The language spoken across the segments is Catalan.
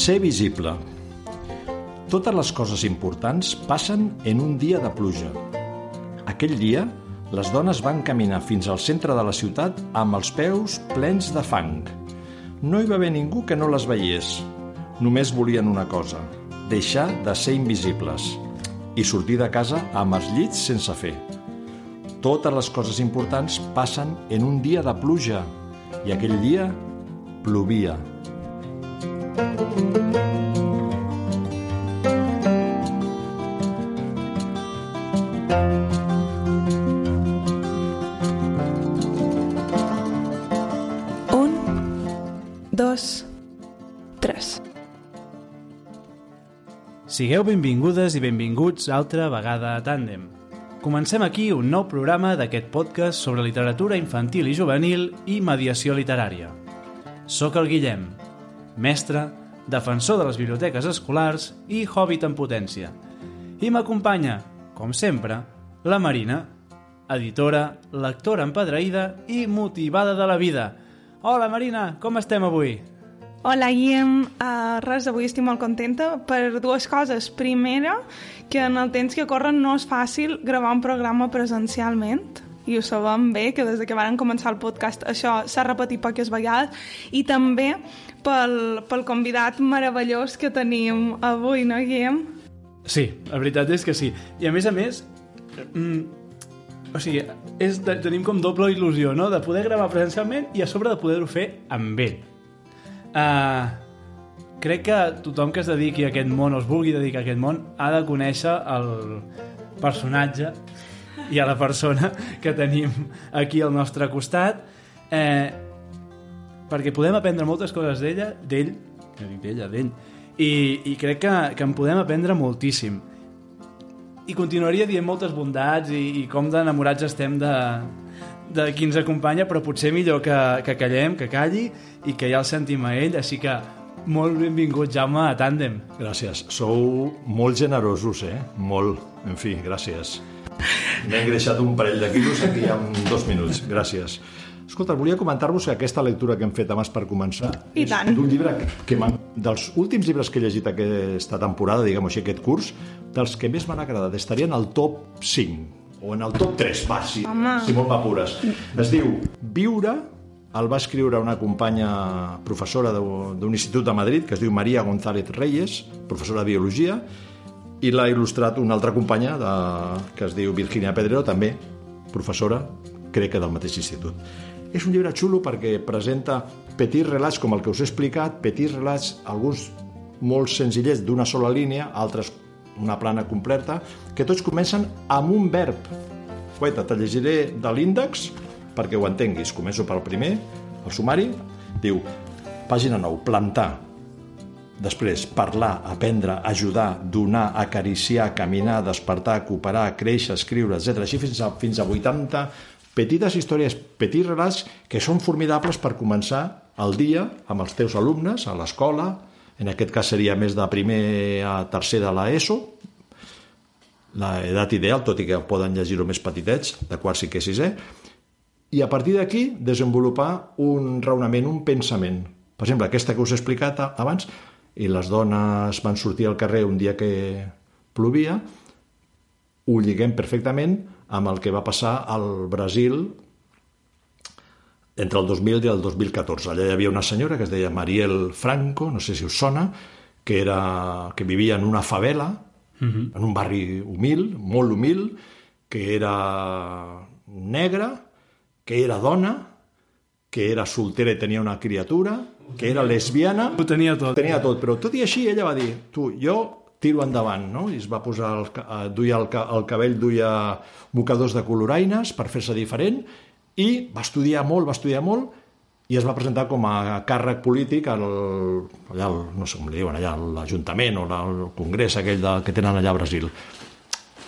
Ser visible. Totes les coses importants passen en un dia de pluja. Aquell dia, les dones van caminar fins al centre de la ciutat amb els peus plens de fang. No hi va haver ningú que no les veiés. Només volien una cosa, deixar de ser invisibles i sortir de casa amb els llits sense fer. Totes les coses importants passen en un dia de pluja i aquell dia plovia. Un, dos, tres. Sigueu benvingudes i benvinguts altra vegada a Tàndem. Comencem aquí un nou programa d'aquest podcast sobre literatura infantil i juvenil i mediació literària. Soc el Guillem, mestre, defensor de les biblioteques escolars i hobbit en potència. I m'acompanya, com sempre, la Marina, editora, lectora empadreïda i motivada de la vida. Hola Marina, com estem avui? Hola, Guillem. Uh, res, avui estic molt contenta per dues coses. Primera, que en el temps que corren no és fàcil gravar un programa presencialment i ho sabem bé, que des de que van començar el podcast això s'ha repetit poques vegades i també pel, pel convidat meravellós que tenim avui, no, Guillem? Sí, la veritat és que sí. I a més a més, mm, o sigui, és tenim com doble il·lusió, no?, de poder gravar presencialment i a sobre de poder-ho fer amb ell. Uh, crec que tothom que es dediqui a aquest món o es vulgui dedicar a aquest món ha de conèixer el personatge i a la persona que tenim aquí al nostre costat eh, perquè podem aprendre moltes coses d'ella, d'ell, no dic d'ella, d'ell, i, i crec que, que en podem aprendre moltíssim. I continuaria dient moltes bondats i, i com d'enamorats estem de, de qui ens acompanya, però potser millor que, que callem, que calli i que ja el sentim a ell, així que molt benvingut, Jaume, a Tàndem. Gràcies. Sou molt generosos, eh? Molt. En fi, gràcies. M'he engreixat un parell de quilos aquí en dos minuts. Gràcies. Escolta, volia comentar-vos que aquesta lectura que hem fet abans per començar I és tant. d'un llibre que, que dels últims llibres que he llegit aquesta temporada, diguem-ho així, aquest curs, dels que més m'han agradat. Estaria en el top 5 o en el top 3, va, si, Home. si molt m'apures. Es diu Viure, el va escriure una companya professora de- d'un institut de Madrid que es diu Maria González Reyes, professora de Biologia, i l'ha il·lustrat una altra companya de, que es diu Virginia Pedrero, també professora, crec que del mateix institut. És un llibre xulo perquè presenta petits relats, com el que us he explicat, petits relats, alguns molt senzillets d'una sola línia, altres una plana completa, que tots comencen amb un verb. Guaita, te llegiré de l'índex perquè ho entenguis. Començo pel primer, el sumari. Diu, pàgina 9, plantar. Després, parlar, aprendre, ajudar, donar, acariciar, caminar, despertar, cooperar, créixer, escriure, etc. Així fins a, fins a 80 petites històries, petits relats que són formidables per començar el dia amb els teus alumnes a l'escola, en aquest cas seria més de primer a tercer de l'ESO, l'edat ideal, tot i que poden llegir-ho més petitets, de quart, cinquè, sisè, i a partir d'aquí desenvolupar un raonament, un pensament. Per exemple, aquesta que us he explicat abans, i les dones van sortir al carrer un dia que plovia, ho lliguem perfectament amb el que va passar al Brasil entre el 2000 i el 2014. Allà hi havia una senyora que es deia Mariel Franco, no sé si us sona, que, era, que vivia en una favela, en un barri humil, molt humil, que era negra, que era dona, que era soltera i tenia una criatura, que era lesbiana, Ho tenia tot. tenia tot, però tot i així ella va dir, tu, jo tiro endavant, no? I es va posar, el, eh, duia el, el cabell, duia mocadors de coloraines per fer-se diferent i va estudiar molt, va estudiar molt i es va presentar com a càrrec polític al, allà, al, no sé com li diuen, allà a l'Ajuntament o al Congrés aquell de, que tenen allà a Brasil.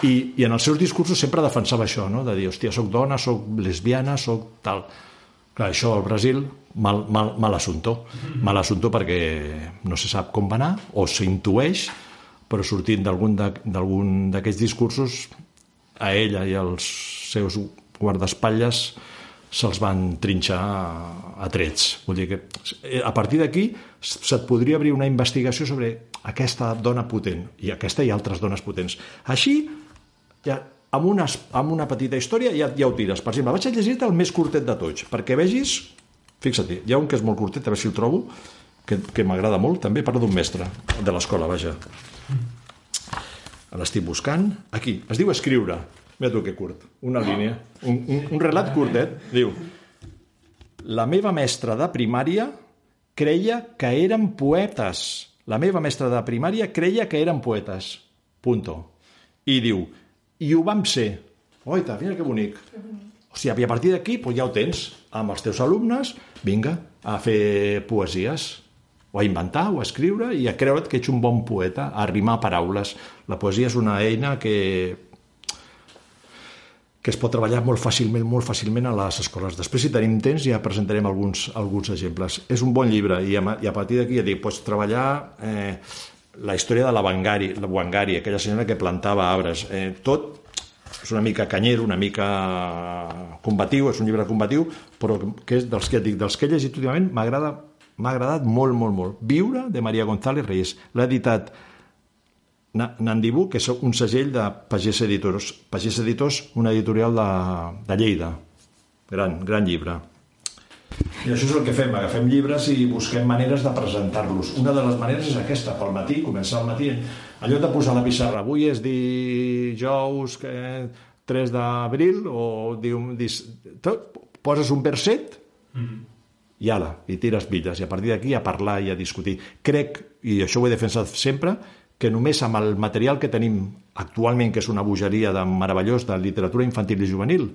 I, I en els seus discursos sempre defensava això, no? de dir, hòstia, soc dona, soc lesbiana, soc tal... Clar, això al Brasil, mal, mal, mal assumpto. Mal assumpto perquè no se sap com va anar, o s'intueix, però sortint d'algun d'aquests discursos, a ella i als seus guardaespatlles se'ls van trinxar a trets. Vull dir que eh, a partir d'aquí se't podria obrir una investigació sobre aquesta dona potent, i aquesta i altres dones potents. Així, ja, amb, una, amb una petita història ja, ja ho tires. Per exemple, vaig a llegir-te el més curtet de tots, perquè vegis... Fixa-t'hi, hi ha un que és molt curtet, a veure si el trobo, que, que m'agrada molt, també parla d'un mestre de l'escola, vaja. L'estic buscant. Aquí, es diu escriure. Mira tu que curt, una línia. Un, un, un relat curtet. Diu, la meva mestra de primària creia que eren poetes. La meva mestra de primària creia que eren poetes. Punto. I diu, i ho vam ser. Oita, mira que bonic. O sigui, a partir d'aquí doncs ja ho tens. Amb els teus alumnes, vinga, a fer poesies, o a inventar, o a escriure, i a creure't que ets un bon poeta, a rimar paraules. La poesia és una eina que que es pot treballar molt fàcilment, molt fàcilment a les escoles. Després, si tenim temps, ja presentarem alguns, alguns exemples. És un bon llibre i a, i a partir d'aquí ja dic, pots treballar eh, la història de la Wangari, la Wangari, aquella senyora que plantava arbres. Eh, tot és una mica canyero, una mica combatiu, és un llibre combatiu, però que és dels que dic, dels que he llegit últimament, m'agrada m'ha agradat molt, molt, molt. Viure, de Maria González Reyes. L'ha editat Nandibú, que és un segell de Pagès Editors. Pagès Editors, una editorial de, de Lleida. Gran, gran llibre. I això és el que fem, agafem llibres i busquem maneres de presentar-los. Una de les maneres és aquesta, pel matí, començar al matí. Lloc de posar la pissarra, avui és dijous que, 3 d'abril, o diu, dis, tot, poses un verset i ala, i tires bitlles, i a partir d'aquí a parlar i a discutir. Crec, i això ho he defensat sempre, que només amb el material que tenim actualment, que és una bogeria de meravellós de literatura infantil i juvenil,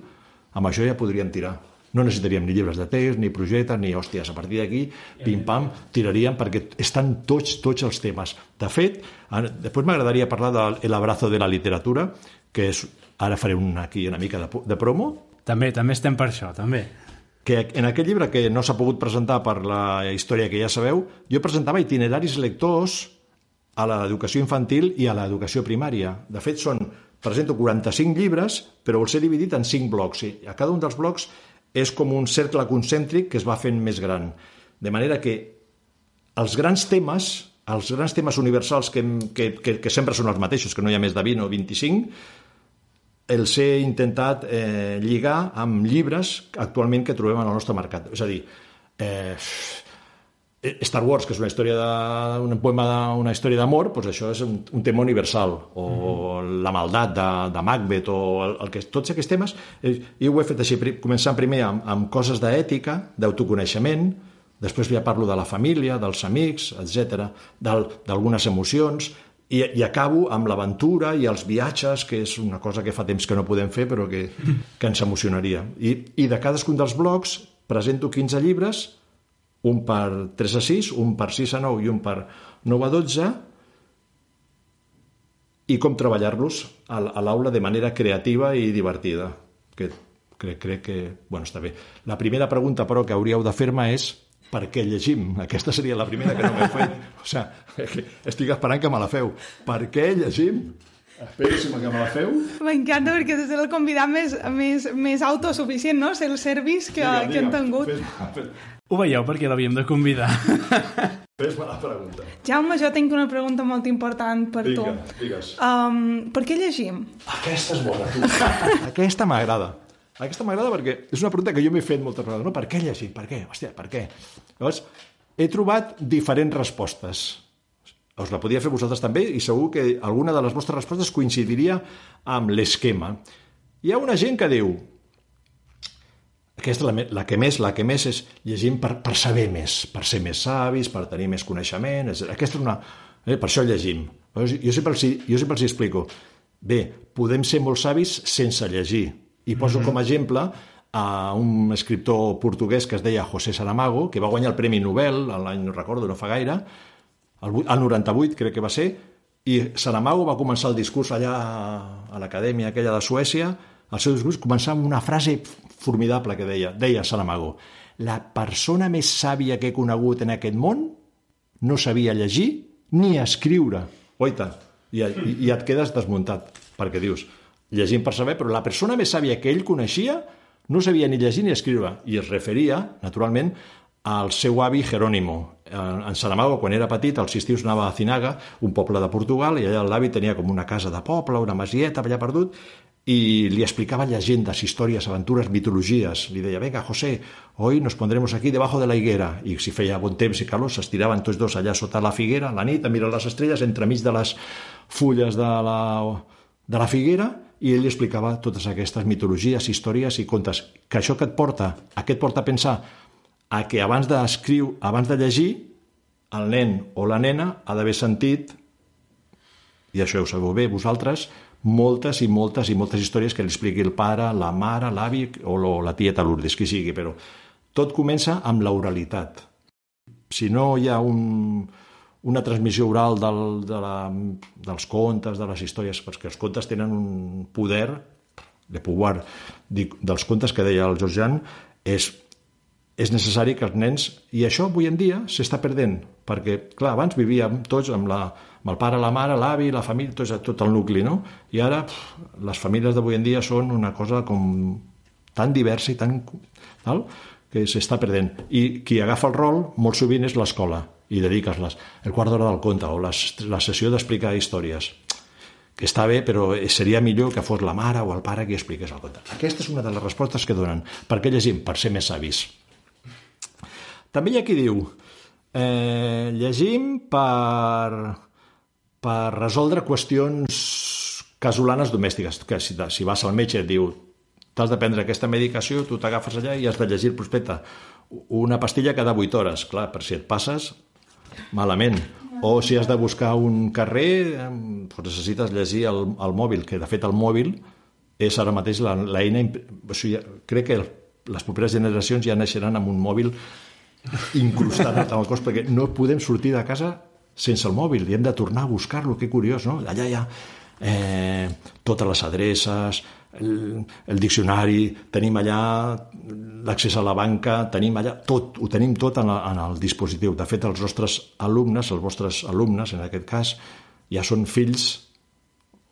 amb això ja podríem tirar. No necessitaríem ni llibres de text, ni projectes, ni hòsties. A partir d'aquí, pim-pam, tiraríem perquè estan tots, tots els temes. De fet, després m'agradaria parlar de El abrazo de la literatura, que és, ara faré una, aquí una mica de, de promo, També, també estem per això, també. que en aquest llibre que no s'ha pogut presentar per la història que ja sabeu, jo presentava itineraris lectors a l'educació infantil i a l'educació primària. De fet, són, presento 45 llibres, però els he dividit en 5 blocs. I a cada un dels blocs és com un cercle concèntric que es va fent més gran. De manera que els grans temes, els grans temes universals que, que, que, que sempre són els mateixos, que no hi ha més de 20 o 25, els he intentat eh, lligar amb llibres actualment que trobem en el nostre mercat. És a dir, eh, Star Wars, que és una història de, un poema d'una història d'amor, doncs això és un, un tema universal, o la maldat de, de Macbeth, o el, el que, tots aquests temes, eh, jo ho he fet així, començant primer amb, amb coses d'ètica, d'autoconeixement, després ja parlo de la família, dels amics, etc, d'algunes emocions, i, i acabo amb l'aventura i els viatges, que és una cosa que fa temps que no podem fer, però que, que ens emocionaria. I, I de cadascun dels blocs presento 15 llibres, un per 3 a 6, un per 6 a 9 i un per 9 a 12, i com treballar-los a l'aula de manera creativa i divertida, que crec, crec que bueno, està bé. La primera pregunta, però, que hauríeu de fer-me és per què llegim? Aquesta seria la primera que no m'he fet. O sigui, estic esperant que me la feu. Per què llegim? Esperíssim que me la feu. M'encanta perquè és el convidat més, més, més autosuficient, no? És el service que, Digue'm, que hem tingut. Fes-me fes, Ho veieu perquè l'havíem de convidar. fes la pregunta. Jaume, jo tinc una pregunta molt important per Vinga, tu. digues. Um, per què llegim? Aquesta és bona, tu. Aquesta m'agrada. Aquesta m'agrada perquè és una pregunta que jo m'he fet moltes vegades. No? Per què llegir? Per què? Hòstia, per què? Llavors, he trobat diferents respostes. Us la podia fer vosaltres també i segur que alguna de les vostres respostes coincidiria amb l'esquema. Hi ha una gent que diu que aquesta, la, la que més, la que més és llegim per, per saber més, per ser més savis, per tenir més coneixement, etc. Aquesta és una... Eh, per això llegim. Jo, jo, sempre els, jo sempre els explico. Bé, podem ser molt savis sense llegir. I poso com a exemple a un escriptor portuguès que es deia José Saramago, que va guanyar el Premi Nobel, l'any no recordo, no fa gaire, el, el 98 crec que va ser, i Saramago va començar el discurs allà a l'acadèmia aquella de Suècia, el seu discurs començava amb una frase formidable que deia, deia Saramago, la persona més sàvia que he conegut en aquest món no sabia llegir ni escriure. Oita, i, i, i et quedes desmuntat, perquè dius, llegim per saber, però la persona més sàvia que ell coneixia no sabia ni llegir ni escriure, i es referia, naturalment, al seu avi Jerónimo. En en Saramago, quan era petit, als estius anava a Cinaga, un poble de Portugal, i allà l'avi tenia com una casa de poble, una masieta allà perdut, i li explicaba llegendas, històries, aventures, mitologies. Li deia, venga, José, hoy nos pondremos aquí debajo de la higuera. I si feia bon temps i calor, s'estiraven tots dos allà sota la figuera, la nit, a mirar les estrelles, entremig de les fulles de la, de la figuera, i ell li explicava totes aquestes mitologies, històries i contes. Que això que et porta, a què et porta a pensar? A que abans d'escriure, abans de llegir, el nen o la nena ha d'haver sentit i això ho sabeu bé vosaltres, moltes i moltes i moltes històries que li expliqui el pare, la mare, l'avi o la tieta Lourdes, qui sigui, però tot comença amb l'oralitat. Si no hi ha un, una transmissió oral del, de la, dels contes, de les històries, perquè els contes tenen un poder, de pouvoir, dic, dels contes que deia el Georgian, és és necessari que els nens... I això avui en dia s'està perdent, perquè, clar, abans vivíem tots amb, la, amb el pare, la mare, l'avi, la família, tot, tot el nucli, no? I ara pf, les famílies d'avui en dia són una cosa com tan diversa i tan... Tal, que s'està perdent. I qui agafa el rol molt sovint és l'escola i dediques-les. El quart d'hora del conte o les, la sessió d'explicar històries que està bé, però seria millor que fos la mare o el pare qui expliqués el conte. Aquesta és una de les respostes que donen. Per què llegim? Per ser més savis. També hi ha qui diu eh, llegim per, per resoldre qüestions casolanes domèstiques, que si, si vas al metge et diu t'has de prendre aquesta medicació, tu t'agafes allà i has de llegir el prospecte. Una pastilla cada 8 hores, clar, per si et passes, malament. O si has de buscar un carrer, doncs necessites llegir el, el mòbil, que de fet el mòbil és ara mateix l'eina... O sigui, crec que les properes generacions ja naixeran amb un mòbil incrustat amb el cos, perquè no podem sortir de casa sense el mòbil i hem de tornar a buscar-lo, que curiós, no? Allà hi ha eh, totes les adreces, el, el diccionari, tenim allà l'accés a la banca, tenim allà tot, ho tenim tot en, la, en el dispositiu. De fet, els nostres alumnes, els vostres alumnes, en aquest cas, ja són fills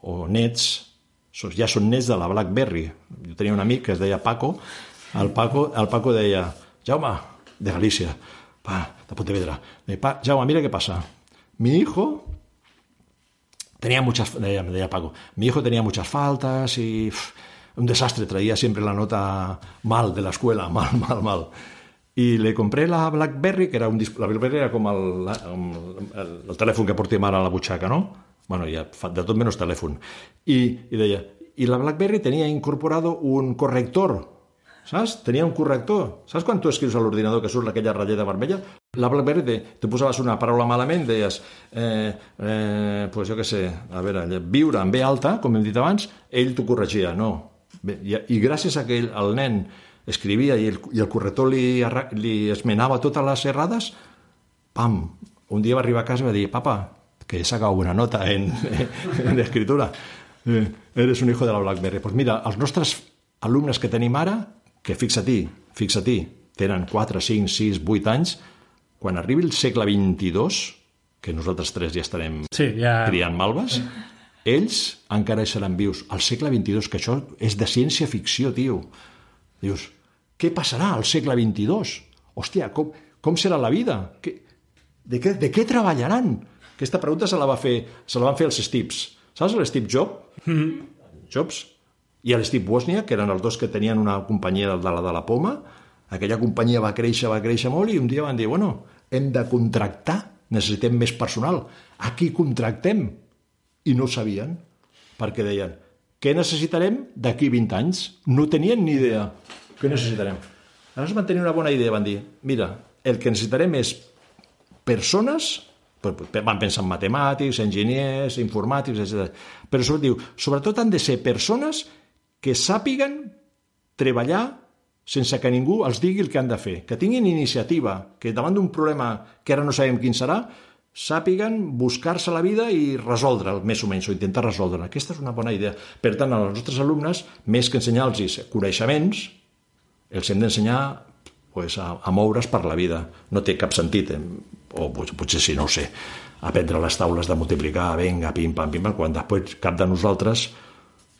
o nets, ja són nets de la BlackBerry. Jo tenia un amic que es deia Paco, el Paco, el Paco deia, Jaume, de Galícia, pa, de Pontevedra, deia, pa, mira què passa. Mi hijo tenía muchas, me deia Paco, mi hijo tenía muchas faltas y un desastre, traía siempre la nota mal de la escuela, mal, mal, mal. Y le compré la BlackBerry, que era un la BlackBerry era com el, la- el, el telèfon que portem ara a la butxaca, no? Bueno, ja de tot. I, i deia, i la BlackBerry tenia incorporado un corrector, saps? Tenia un corrector. Saps quan tu escrius a l'ordinador que surt aquella ratlleta vermella? La BlackBerry, te, tu posaves una paraula malament, deies, eh, eh, pues jo què sé, a veure, viure en B alta, com hem dit abans, ell t'ho corregia, no. Bé, i, I gràcies a que ell, el nen escrivia i el, i el corrector li, li esmenava totes les errades, pam, un dia va arribar a casa i va dir, papa, que he sacado una nota en, en escritura. Eh, eres un hijo de la BlackBerry. Pues mira, els nostres alumnes que tenim ara, que fixa-t'hi, fixa-t'hi, tenen 4, 5, 6, 8 anys, quan arribi el segle XXII, que nosaltres tres ja estarem Sí, ja... criant malves, ells encara hi seran vius. Al segle XXII, que això és de ciència-ficció, tio. Dius, què passarà al segle XXII? Hòstia, com, com serà la vida? Què, de, què, de què treballaran? Aquesta pregunta se la, va fer, se la van fer els Steves. Saps l'Steve Jobs? Jobs? I l'Steve Wozniak, que eren els dos que tenien una companyia de la de la poma, aquella companyia va créixer, va créixer molt i un dia van dir, bueno, hem de contractar, necessitem més personal. A qui contractem? I no ho sabien, perquè deien, què necessitarem d'aquí 20 anys? No tenien ni idea. Què necessitarem? Aleshores van tenir una bona idea, van dir, mira, el que necessitarem és persones, van pensar en matemàtics, enginyers, informàtics, etc. Però sobretot, diu, sobretot han de ser persones que sàpiguen treballar sense que ningú els digui el que han de fer, que tinguin iniciativa, que davant d'un problema que ara no sabem quin serà, sàpiguen buscar-se la vida i resoldre'l, més o menys, o intentar resoldre'l. Aquesta és una bona idea. Per tant, als nostres alumnes, més que ensenyar-los coneixements, els hem d'ensenyar pues, a, a moure's per la vida. No té cap sentit, eh? o potser sí, no ho sé, aprendre les taules de multiplicar, venga, pim-pam, pim-pam, quan després cap de nosaltres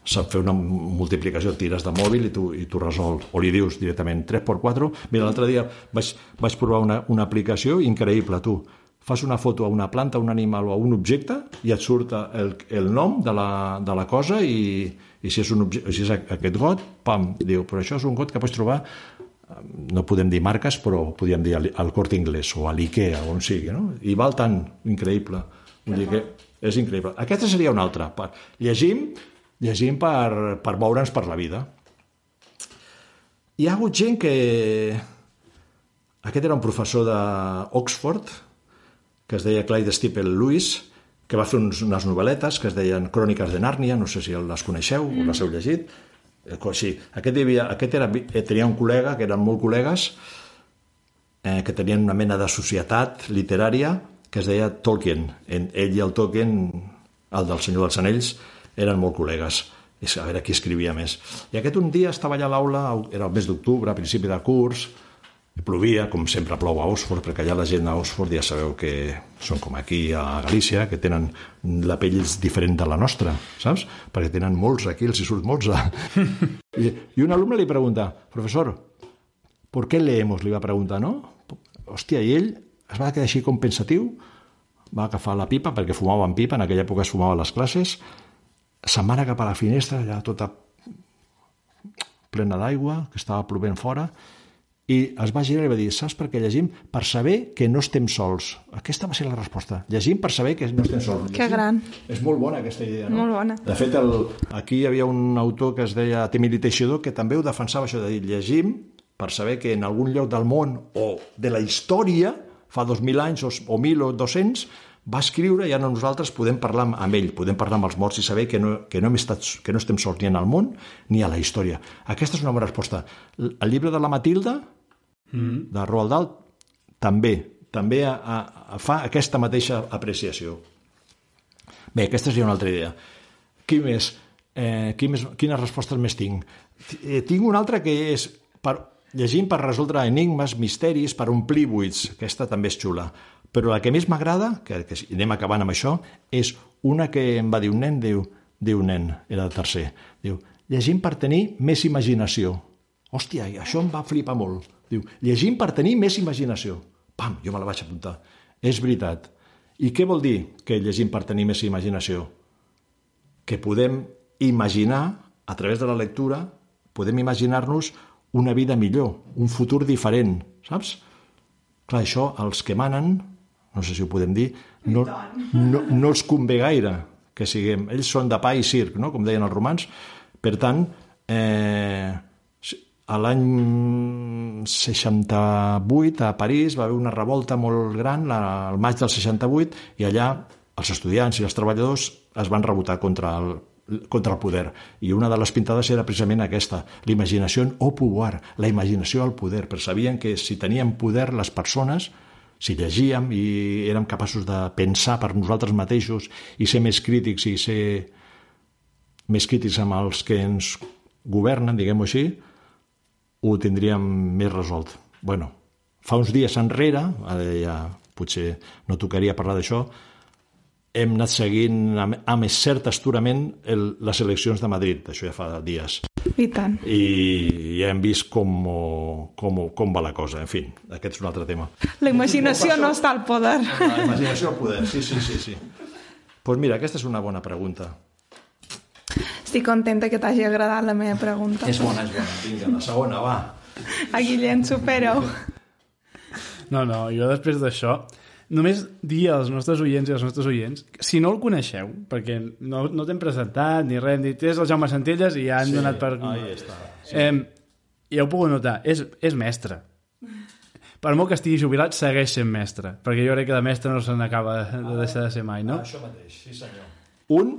sap fer una multiplicació, tires de mòbil i tu, i tu resol, o li dius directament 3 per 4, mira, l'altre dia vaig, vaig provar una, una aplicació increïble, tu, fas una foto a una planta, a un animal o a un objecte i et surt el, el nom de la, de la cosa i, i si, és un objecte, si és aquest got, pam, diu, però això és un got que pots trobar no podem dir marques, però podríem dir al, al Corte Inglés o a l'Ikea, on sigui, no? I val tant, increïble. Vull dir que és increïble. Aquesta seria una altra. Llegim, llegim per, per moure'ns per la vida. Hi ha hagut gent que... Aquest era un professor d'Oxford, que es deia Clyde Stipple Lewis, que va fer uns, unes novel·letes que es deien Cròniques de Nàrnia, no sé si les coneixeu mm. o les heu llegit. Eh, sí, aquest, havia, aquest era, eh, tenia un col·lega, que eren molt col·legues, eh, que tenien una mena de societat literària que es deia Tolkien. En, ell i el Tolkien, el del Senyor dels Anells, eren molt col·legues. És a veure qui escrivia més. I aquest un dia estava allà a l'aula, era el mes d'octubre, a principi de curs, Plovia, com sempre plou a Oxford, perquè allà la gent a Oxford ja sabeu que són com aquí a Galícia, que tenen la pell diferent de la nostra, saps? Perquè tenen molts aquí, els hi surt molts. I, I un alumne li pregunta, professor, ¿por qué leemos? Li va preguntar, no? Hòstia, i ell es va quedar així com pensatiu, va agafar la pipa, perquè fumaven pipa, en aquella època es fumava a les classes, anar cap a la finestra, allà tota plena d'aigua, que estava plovent fora, i es va girar i va dir, saps per què llegim? Per saber que no estem sols. Aquesta va ser la resposta. Llegim per saber que no estem sols. Llegim. Que gran. És molt bona aquesta idea, no? Molt bona. De fet, el, aquí hi havia un autor que es deia Temili Teixidor que també ho defensava això de dir, llegim per saber que en algun lloc del món o de la història, fa 2.000 anys o, o 1.000 o 200, va escriure i ara nosaltres podem parlar amb ell, podem parlar amb els morts i saber que no, que no, hem estat, que no estem sols ni en el món ni a la història. Aquesta és una bona resposta. El llibre de la Matilda, mm. de Roald Dahl també, també a, a, a fa aquesta mateixa apreciació. Bé, aquesta seria una altra idea. Qui més? Eh, qui més quines respostes més tinc? Eh, tinc una altra que és per, llegint per resoldre enigmes, misteris, per omplir buits. Aquesta també és xula. Però la que més m'agrada, que, que anem acabant amb això, és una que em va dir un nen, diu, diu nen, era el tercer, diu, llegim per tenir més imaginació. Hòstia, això em va flipar molt. Diu, llegim per tenir més imaginació. Pam, jo me la vaig apuntar. És veritat. I què vol dir que llegim per tenir més imaginació? Que podem imaginar, a través de la lectura, podem imaginar-nos una vida millor, un futur diferent, saps? Clar, això, els que manen, no sé si ho podem dir, no, no, no els convé gaire que siguem. Ells són de pa i circ, no? com deien els romans. Per tant, eh, a l'any 68 a París va haver una revolta molt gran la, al maig del 68 i allà els estudiants i els treballadors es van rebotar contra el, contra el poder. I una de les pintades era precisament aquesta, l'imaginació au pouvoir, la imaginació al poder, perquè sabien que si tenien poder les persones, si llegíem i érem capaços de pensar per nosaltres mateixos i ser més crítics i ser més crítics amb els que ens governen, diguem-ho així, ho tindríem més resolt. bueno, fa uns dies enrere, ara ja potser no tocaria parlar d'això, hem anat seguint amb, amb cert asturament el, les eleccions de Madrid, això ja fa dies. I tant. I ja hem vist com, com, com va la cosa. En fi, aquest és un altre tema. La imaginació no està al poder. La imaginació al poder, sí, sí, sí. sí. pues mira, aquesta és una bona pregunta. Estic contenta que t'hagi agradat la meva pregunta. És bona, és bona. Vinga, la segona, va. A Guillem, supera-ho. No, no, jo després d'això només dir als nostres oients i als nostres oients, si no el coneixeu, perquè no, no t'hem presentat ni res, hem dit, és el Jaume Centelles i ja han sí, donat per... Ahí està. Sí. Eh, ja ho puc notar, és, és mestre. Per molt que estigui jubilat, segueix sent mestre, perquè jo crec que de mestre no se n'acaba de deixar de ser mai, no? Això mateix, sí senyor. Un,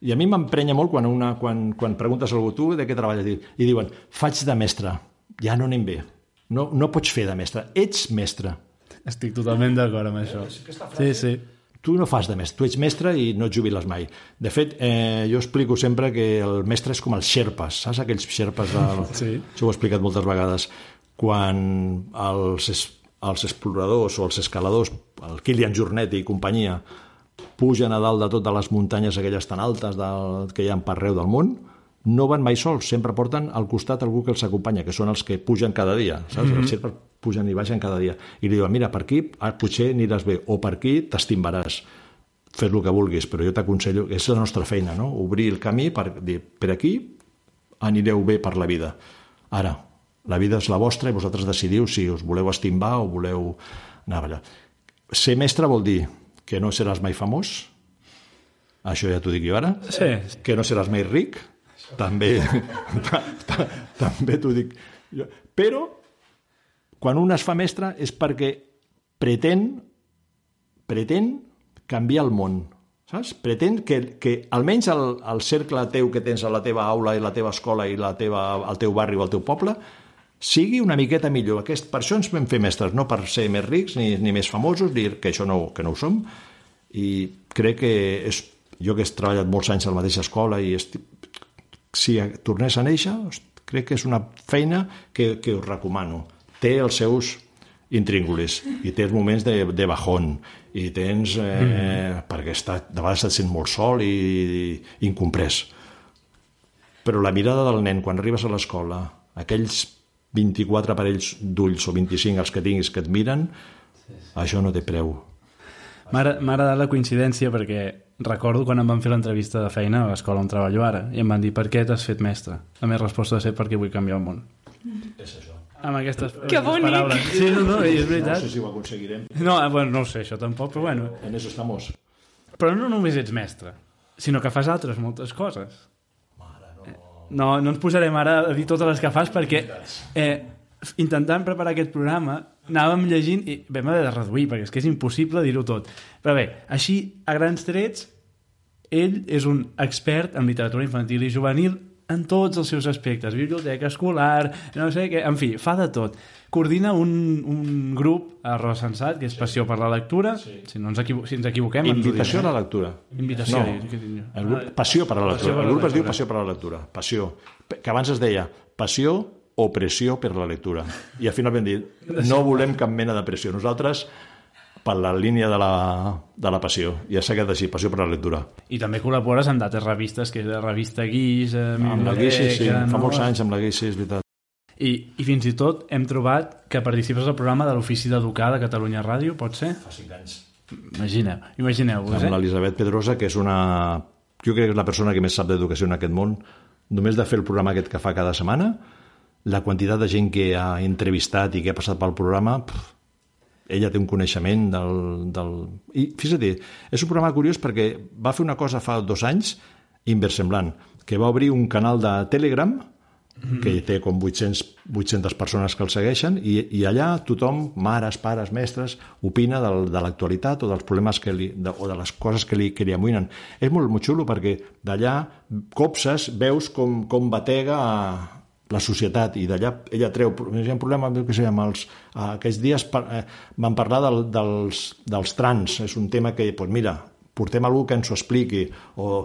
i a mi m'emprenya molt quan, una, quan, quan preguntes a algú tu de què treballes i, i diuen, faig de mestre, ja no anem bé. No, no pots fer de mestre, ets mestre. Estic totalment d'acord amb això. Sí, sí. Tu no fas de mestre, tu ets mestre i no et jubiles mai. De fet, eh, jo explico sempre que el mestre és com els xerpes, saps aquells xerpes del... Sí. Això ho he explicat moltes vegades. Quan els, es, els exploradors o els escaladors, el Kilian Jornet i companyia, pugen a dalt de totes les muntanyes aquelles tan altes del, que hi ha per arreu del món, no van mai sols, sempre porten al costat algú que els acompanya, que són els que pugen cada dia, saps? Mm -hmm. Els xerpes pugen i baixen cada dia. I li diuen, mira, per aquí ah, potser aniràs bé, o per aquí t'estimbaràs fes el que vulguis, però jo t'aconsello, és la nostra feina, no? obrir el camí per dir, per aquí anireu bé per la vida. Ara, la vida és la vostra i vosaltres decidiu si us voleu estimbar o voleu anar allà. Ser mestre vol dir que no seràs mai famós, això ja t'ho dic jo ara, Sí. que no seràs mai ric, també, ta, ta, també t'ho dic. Però, quan un es fa mestre és perquè pretén, pretén canviar el món, saps? Pretén que, que almenys el, el cercle teu que tens a la teva aula i la teva escola i la teva, el teu barri o el teu poble sigui una miqueta millor. Aquest, per això ens vam fer mestres, no per ser més rics ni, ni més famosos, dir que això no, que no ho som, i crec que és, jo que he treballat molts anys a la mateixa escola i estic, si tornés a néixer, crec que és una feina que, que us recomano. Té els seus intríngulis i té els moments de, de bajón i tens... Eh, mm. perquè està, de vegades et sent molt sol i, i incomprès. Però la mirada del nen quan arribes a l'escola, aquells 24 parells d'ulls o 25 els que tinguis que et miren, això no té preu. M'ha agradat la coincidència perquè recordo quan em van fer l'entrevista de feina a l'escola on treballo ara i em van dir per què t'has fet mestre? La meva resposta va ser perquè vull canviar el món. És això. Amb aquestes, Que aquestes bonic! paraules. Sí, no, no, i és No veritat. sé si ho aconseguirem. No, eh, bueno, no ho sé, això tampoc, però bueno. En eso estamos. Però no només ets mestre, sinó que fas altres moltes coses. No, no ens posarem ara a dir totes les que fas perquè eh, intentant preparar aquest programa anàvem llegint i vam haver de reduir perquè és que és impossible dir-ho tot. Però bé, així, a grans trets, ell és un expert en literatura infantil i juvenil en tots els seus aspectes, biblioteca escolar, no sé què, en fi, fa de tot. Coordina un, un grup a Rosa Sensat, que és Passió per la Lectura, sí. si, no ens equivo si ens equivoquem... ens Invitació a direu. la lectura. Invitació. No, el grup, passió per a la Passió lectura. El la grup es diu. Passió per a la lectura. Passió. Que abans es deia passió o pressió per la lectura. I al final vam dir, no volem cap mena de pressió. Nosaltres, per la línia de la, de la passió. Ja s'ha quedat així, passió per la lectura. I també col·labores amb d'altres revistes, que és la revista Guix, eh, Amb la Guixi, sí, fa no? molts anys amb la Guixi, és veritat. I, I fins i tot hem trobat que participes al programa de l'Ofici d'Educar de Catalunya Ràdio, pot ser? Fa cinc anys. Imagineu, imagineu-vos, Amb eh? l'Elisabet Pedrosa, que és una... Jo crec que és la persona que més sap d'educació en aquest món. Només de fer el programa aquest que fa cada setmana, la quantitat de gent que ha entrevistat i que ha passat pel programa, pff, ella té un coneixement del, del... I fixa't, és un programa curiós perquè va fer una cosa fa dos anys inversemblant, que va obrir un canal de Telegram que té com 800, 800 persones que el segueixen i, i allà tothom, mares, pares, mestres, opina del, de l'actualitat o dels problemes que li, de, o de les coses que li, que li amoïnen. És molt, molt xulo perquè d'allà copses, veus com, com batega la societat i d'allà ella treu, hi ha un problema que sé, amb els, eh, aquells dies par, eh, van parlar del, dels, dels trans, és un tema que, doncs mira, portem algú que ens ho expliqui o,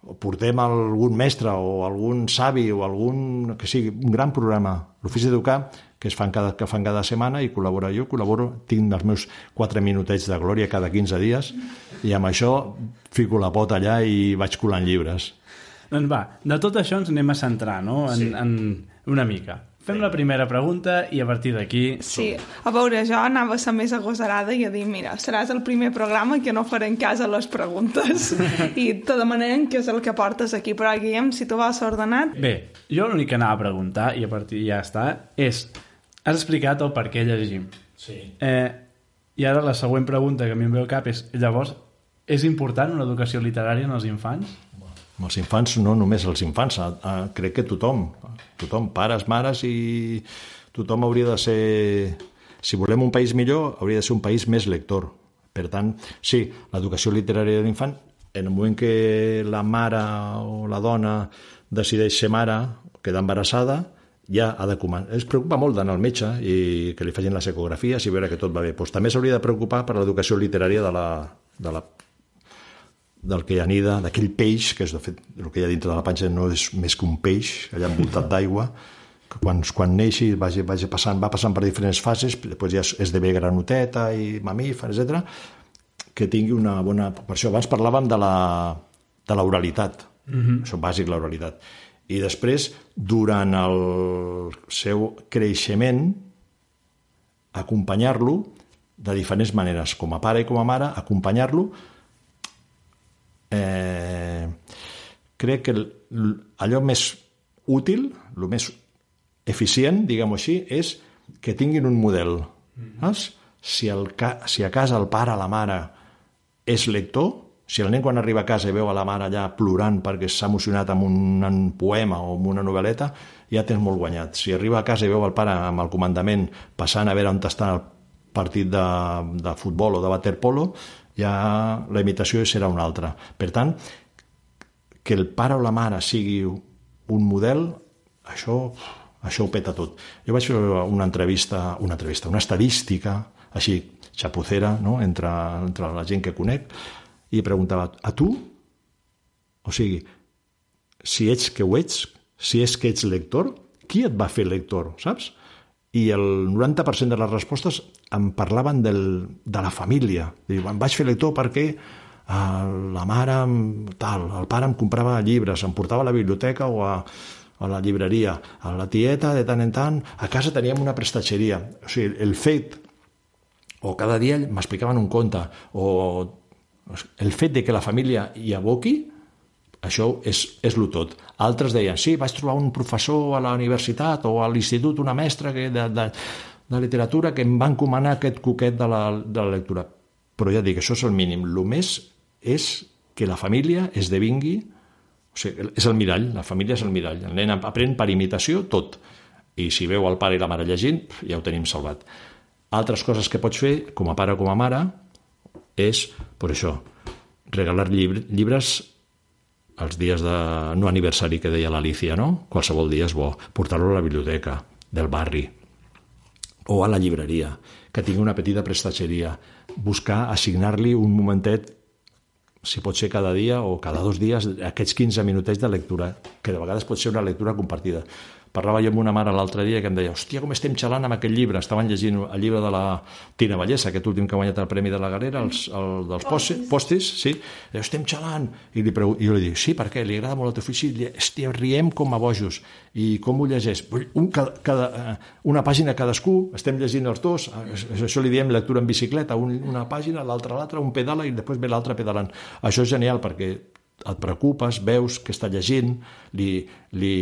o portem algun mestre o algun savi o algun, que sigui, un gran programa, l'Ofici d'Educar, que es fan cada, que fan cada setmana i col·labora jo, col·laboro, tinc els meus 4 minutets de glòria cada 15 dies i amb això fico la pota allà i vaig colant llibres. Doncs va, de tot això ens anem a centrar, no?, en, sí. en una mica. Fem la primera pregunta i a partir d'aquí... Sí, a veure, jo anava a ser més agosarada i a dir, mira, seràs el primer programa que no farem cas a les preguntes i te demanem què és el que portes aquí, però Guillem, si tu vas ordenat... Bé, jo l'únic que anava a preguntar, i a partir ja està, és... Has explicat el per què llegim. Sí. Eh, I ara la següent pregunta que a mi em ve al cap és, llavors, és important una educació literària en els infants? Amb els infants, no només els infants, a, a, crec que tothom, tothom, pares, mares i tothom hauria de ser... Si volem un país millor, hauria de ser un país més lector. Per tant, sí, l'educació literària de l'infant, en el moment que la mare o la dona decideix ser mare, queda embarassada, ja ha de començar. Es preocupa molt d'anar al metge i que li facin les ecografies i veure que tot va bé. Pues, també s'hauria de preocupar per l'educació literària de la, de la del que hi anida, d'aquell peix, que és de fet el que hi ha dintre de la panxa no és més que un peix, allà envoltat d'aigua, que quan, quan neixi vagi, vagi passant, va passant per diferents fases, després ja esdevé granoteta i mamífer, etc que tingui una bona... Per això abans parlàvem de la, de l'oralitat, mm -hmm. això bàsic, l'oralitat. I després, durant el seu creixement, acompanyar-lo de diferents maneres, com a pare i com a mare, acompanyar-lo eh, crec que allò més útil, el més eficient, diguem-ho així, és que tinguin un model. Mm -hmm. Si, el, si a casa el pare, la mare, és lector, si el nen quan arriba a casa i veu a la mare allà plorant perquè s'ha emocionat amb un, un poema o amb una novel·leta, ja tens molt guanyat. Si arriba a casa i veu el pare amb el comandament passant a veure on està el partit de, de futbol o de waterpolo, ja la imitació serà una altra. Per tant, que el pare o la mare sigui un model, això, això ho peta tot. Jo vaig fer una entrevista, una entrevista, una estadística, així, xapucera, no? entre, entre la gent que conec, i preguntava, a tu? O sigui, si ets que ho ets, si és que ets lector, qui et va fer lector, saps? I el 90% de les respostes em parlaven del, de la família. Diu, em vaig fer lector perquè uh, la mare, tal, el pare em comprava llibres, em portava a la biblioteca o a, a la llibreria. A la tieta, de tant en tant, a casa teníem una prestatgeria. O sigui, el fet, o cada dia m'explicaven un conte, o el fet de que la família hi aboqui, això és, és lo tot. Altres deien, sí, vaig trobar un professor a la universitat o a l'institut, una mestra que de, de, de literatura que em va encomanar aquest coquet de la, de la lectura. Però ja dic, això és el mínim. El més és que la família esdevingui... O sigui, és el mirall, la família és el mirall. El nen aprèn per imitació tot. I si veu el pare i la mare llegint, ja ho tenim salvat. Altres coses que pots fer, com a pare o com a mare, és, per això, regalar llibres els dies de no aniversari que deia l'Alicia, no? Qualsevol dia és bo. Portar-lo a la biblioteca del barri, o a la llibreria, que tingui una petita prestatgeria, buscar assignar-li un momentet si pot ser cada dia o cada dos dies, aquests 15 minutets de lectura, que de vegades pot ser una lectura compartida. Parlava jo amb una mare l'altre dia que em deia hòstia, com estem xalant amb aquest llibre. Estaven llegint el llibre de la Tina Vallesa, aquest últim que ha guanyat el Premi de la Galera, els, el, dels postis, postis sí. I estem xalant. I, li pregu... I jo li dic, sí, per què? Li agrada molt el teu fill? Sí, hòstia, riem com a bojos. I com ho llegeix? Un, cada, cada, eh, una pàgina cadascú, estem llegint els dos, això li diem lectura en bicicleta, un, una pàgina, l'altra l'altra, un pedala i després ve l'altre pedalant. Això és genial perquè et preocupes, veus que està llegint, li, li...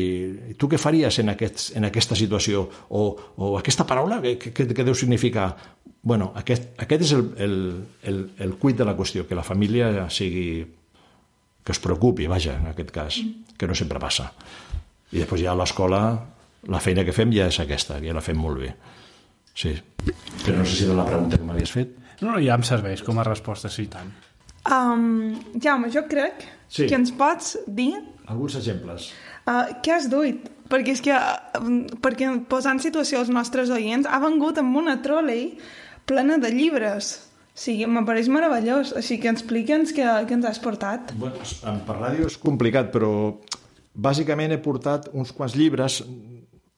tu què faries en, aquest, en aquesta situació? O, o aquesta paraula, què, què, què deu significar? bueno, aquest, aquest és el, el, el, el cuit de la qüestió, que la família sigui... que es preocupi, vaja, en aquest cas, que no sempre passa. I després ja a l'escola la feina que fem ja és aquesta, ja la fem molt bé. Sí. Però no sé si era la pregunta que m'havies fet. No, no, ja em serveix com a resposta, sí, tant. Um, Jaume, jo crec sí. que ens pots dir... Alguns exemples. Uh, què has duit? Perquè és que, uh, perquè posant situació els nostres oients, ha vengut amb una trolei plena de llibres. O sigui, m'apareix meravellós. Així que explica'ns què, què ens has portat. Bueno, per ràdio és complicat, però bàsicament he portat uns quants llibres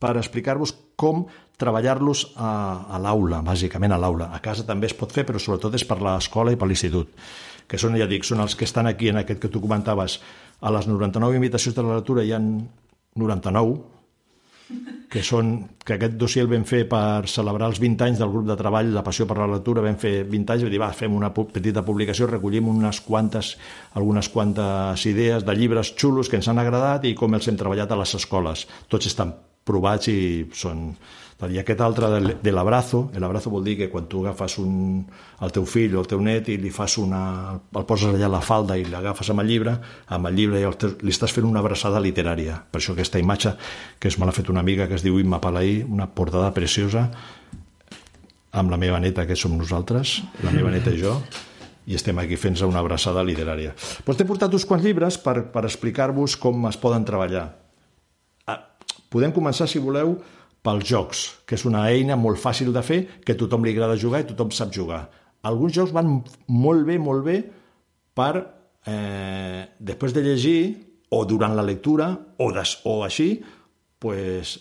per explicar-vos com treballar-los a, a l'aula, bàsicament a l'aula. A casa també es pot fer, però sobretot és per l'escola i per l'institut que són, ja dic, són els que estan aquí en aquest que tu comentaves. A les 99 invitacions de la lectura hi han 99, que són que aquest dossier el vam fer per celebrar els 20 anys del grup de treball La Passió per la Lectura, vam fer 20 anys, vam dir, va, fem una petita publicació, recollim unes quantes, algunes quantes idees de llibres xulos que ens han agradat i com els hem treballat a les escoles. Tots estan provats i són... I aquest altre de, de l'abrazo, l'abrazo vol dir que quan tu agafes un, el teu fill o el teu net i li fas una... el poses allà a la falda i l'agafes amb el llibre, amb el llibre i li estàs fent una abraçada literària. Per això aquesta imatge, que es me l'ha fet una amiga que es diu Imma Palaí, una portada preciosa, amb la meva neta, que som nosaltres, la meva neta i jo, i estem aquí fent una abraçada literària. Doncs t'he portat uns quants llibres per, per explicar-vos com es poden treballar. Ah, podem començar, si voleu, pels jocs, que és una eina molt fàcil de fer, que tothom li agrada jugar i tothom sap jugar. Alguns jocs van molt bé, molt bé, per, eh, després de llegir, o durant la lectura, o, des, o així, pues,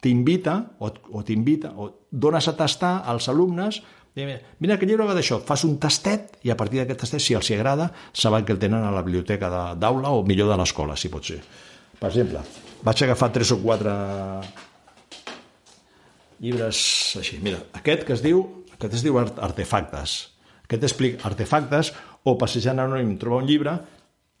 t'invita, o, o t'invita, o dones a tastar als alumnes Mira, aquest llibre va d'això, fas un tastet i a partir d'aquest tastet, si els hi agrada, saben que el tenen a la biblioteca d'aula o millor de l'escola, si pot ser. Per exemple, vaig agafar tres o quatre llibres així. Mira, aquest que es diu, aquest es diu Artefactes. Aquest explica artefactes o passejant anònim trobar un llibre,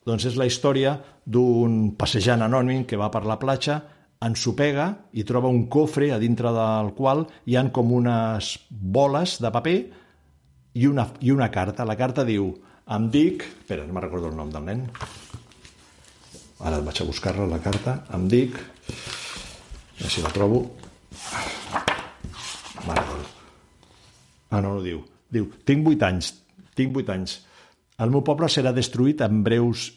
doncs és la història d'un passejant anònim que va per la platja, ensopega i troba un cofre a dintre del qual hi han com unes boles de paper i una, i una carta. La carta diu, em dic... Espera, no me'n recordo el nom del nen. Ara vaig a buscar-la, la carta. Em dic... A veure si la trobo. Ah, no, no diu. Diu, tinc vuit anys, tinc vuit anys. El meu poble serà destruït en breus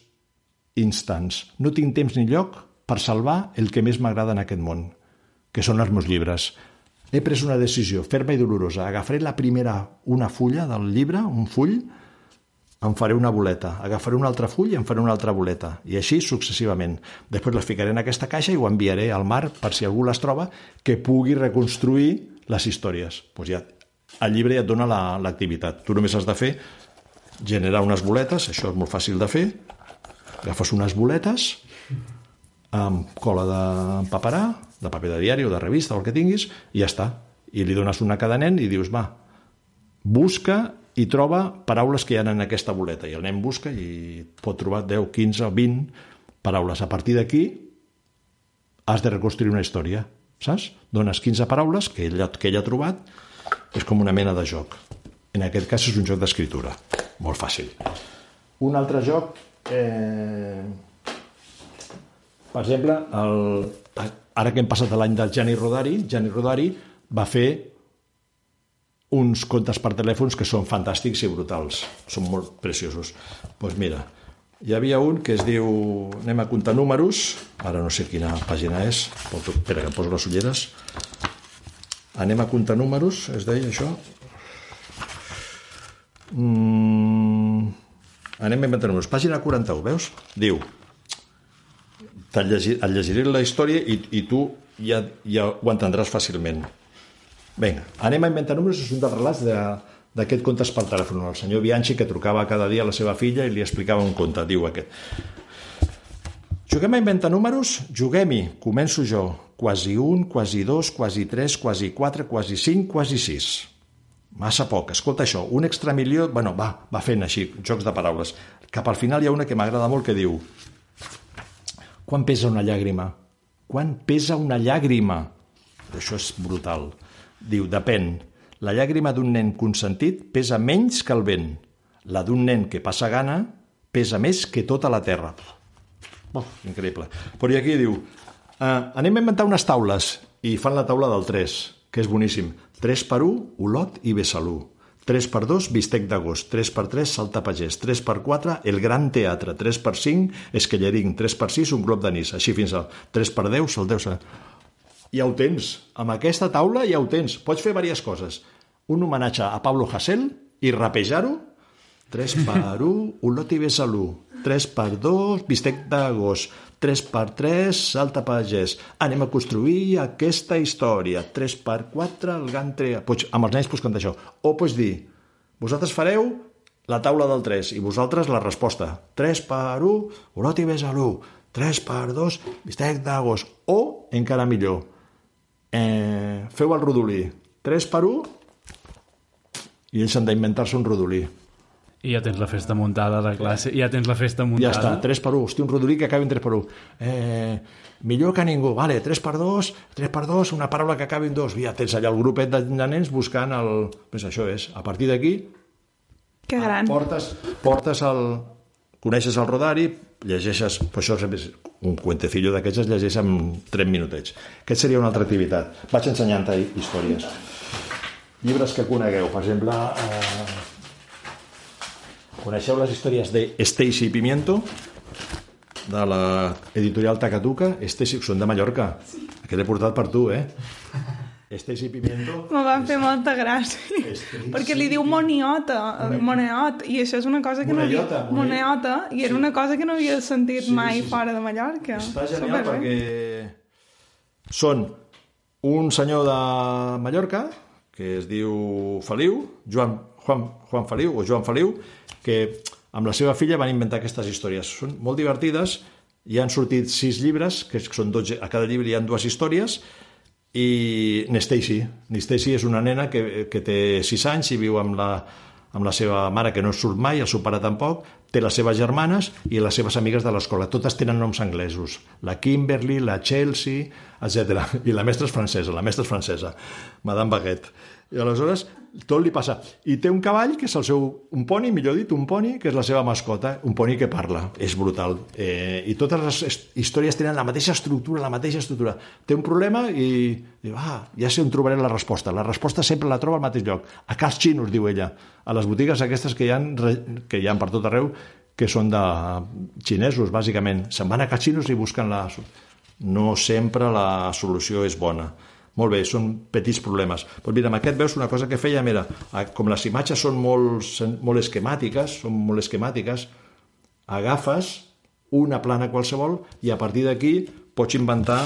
instants. No tinc temps ni lloc per salvar el que més m'agrada en aquest món, que són els meus llibres. He pres una decisió ferma i dolorosa. Agafaré la primera, una fulla del llibre, un full, em faré una boleta. Agafaré un altre full i em faré una altra boleta. I així successivament. Després les ficaré en aquesta caixa i ho enviaré al mar per si algú les troba que pugui reconstruir les històries. Pues ja, el llibre ja et dona l'activitat. La, tu només has de fer generar unes boletes, això és molt fàcil de fer. Agafes unes boletes amb cola de paperà, de paper de diari o de revista o el que tinguis, i ja està. I li dones una a cada nen i dius, va, busca i troba paraules que hi ha en aquesta boleta. I el nen busca i pot trobar 10, 15 o 20 paraules. A partir d'aquí has de reconstruir una història, saps? Dones 15 paraules que ell, que ell ha trobat, és com una mena de joc. En aquest cas és un joc d'escritura, molt fàcil. Un altre joc... Eh per exemple, el, ara que hem passat l'any del Gianni Rodari, Gianni Rodari va fer uns contes per telèfons que són fantàstics i brutals. Són molt preciosos. Doncs pues mira, hi havia un que es diu... Anem a comptar números. Ara no sé quina pàgina és. Espera, que em poso les ulleres. Anem a comptar números, es deia això. Mm... Anem a inventar números. Pàgina 41, veus? Diu, et, llegir, et llegiré la història i, i tu ja, ja ho entendràs fàcilment. Vinga, anem a inventar números, és un dels relats de, d'aquest contes per telèfon. El senyor Bianchi, que trucava cada dia a la seva filla i li explicava un conte, diu aquest. Juguem a inventar números? Juguem-hi. Començo jo. Quasi un, quasi dos, quasi tres, quasi quatre, quasi cinc, quasi sis. Massa poc. Escolta això, un extramilió... Bueno, va, va fent així, jocs de paraules. Cap al final hi ha una que m'agrada molt que diu quan pesa una llàgrima? Quan pesa una llàgrima? Això és brutal. Diu, depèn. La llàgrima d'un nen consentit pesa menys que el vent. La d'un nen que passa gana pesa més que tota la terra. Oh, increïble. Però i aquí diu, eh, anem a inventar unes taules. I fan la taula del 3, que és boníssim. 3 per 1, Olot i Besalú. 3 per 2, bistec d'agost. 3 per 3, salta pagès. 3 per 4, el gran teatre. 3 per 5, esquellering. 3 per 6, un glob d'anís. Així fins al 3 per 10, el 10. Ja ho tens. Amb aquesta taula ja ho tens. Pots fer diverses coses. Un homenatge a Pablo Hasél i rapejar-ho. 3 per 1, Olot i Besalú. 3 per 2, bistec d'agost. 3 per 3, salta pagès. Anem a construir aquesta història. 3 per 4, el gantre... Pots, amb els nens pots cantar això. O pots dir, vosaltres fareu la taula del 3 i vosaltres la resposta. 3 per 1, Olot i Besalú. 3 per 2, bistec d'agost. O, encara millor, eh, feu el rodolí. 3 per 1 i ells han d'inventar-se un rodolí. I ja tens la festa muntada a la classe, i ja tens la festa muntada. Ja està, 3 per 1. Hosti, un rodolí que acabi en 3 per 1. Eh, millor que ningú. Vale, 3 per 2, 3 per 2, una paraula que acabi en 2. Ja tens allà el grupet de nens buscant el... Pues això és. A partir d'aquí, Que gran. portes, portes el... Coneixes el rodari, llegeixes... Pues això és un cuentecillo d'aquests es llegeix en 3 minutets. Aquest seria una altra activitat. Vaig ensenyant-te històries. Llibres que conegueu, per exemple... Eh, coneixeu les històries de Stacy Pimiento? de la editorial Takatuka, Stacy, són de Mallorca. Aquest l'he portat per tu, eh? Stacy Pimiento. Me van fer molta gràcia. Stacy- Perquè li diu moniota, moneot, i això és una cosa que no havia... Moneota, i era una cosa que no havia sentit Sí, mai sí, sí. fora de Mallorca. Està genial Superbé. perquè són un senyor de Mallorca que es diu Feliu, Joan, Juan, Juan Feliu o Joan Feliu, que amb la seva filla van inventar aquestes històries. Són molt divertides, hi han sortit sis llibres, que són 12, a cada llibre hi ha dues històries, i n'Stacy. N'Stacy és una nena que, que té 6 anys i viu amb la, amb la seva mare, que no surt mai, el seu pare tampoc, té les seves germanes i les seves amigues de l'escola. Totes tenen noms anglesos. La Kimberly, la Chelsea, etc. I la mestra és francesa, la mestra és francesa, Madame Baguette. I aleshores tot li passa. I té un cavall, que és el seu... Un poni, millor dit, un poni, que és la seva mascota, un poni que parla. És brutal. Eh, I totes les his- històries tenen la mateixa estructura, la mateixa estructura. Té un problema i diu, ah, ja sé on trobaré la resposta. La resposta sempre la troba al mateix lloc. A cas xinos, diu ella. A les botigues aquestes que hi ha, que hi ha per tot arreu, que són de xinesos, bàsicament. Se'n van a cas xinos i busquen la... No sempre la solució és bona. Molt bé, són petits problemes. Però mira, amb aquest veus una cosa que feia, mira, a- com les imatges són molt, molt esquemàtiques, són molt esquemàtiques, agafes una plana qualsevol i a partir d'aquí pots inventar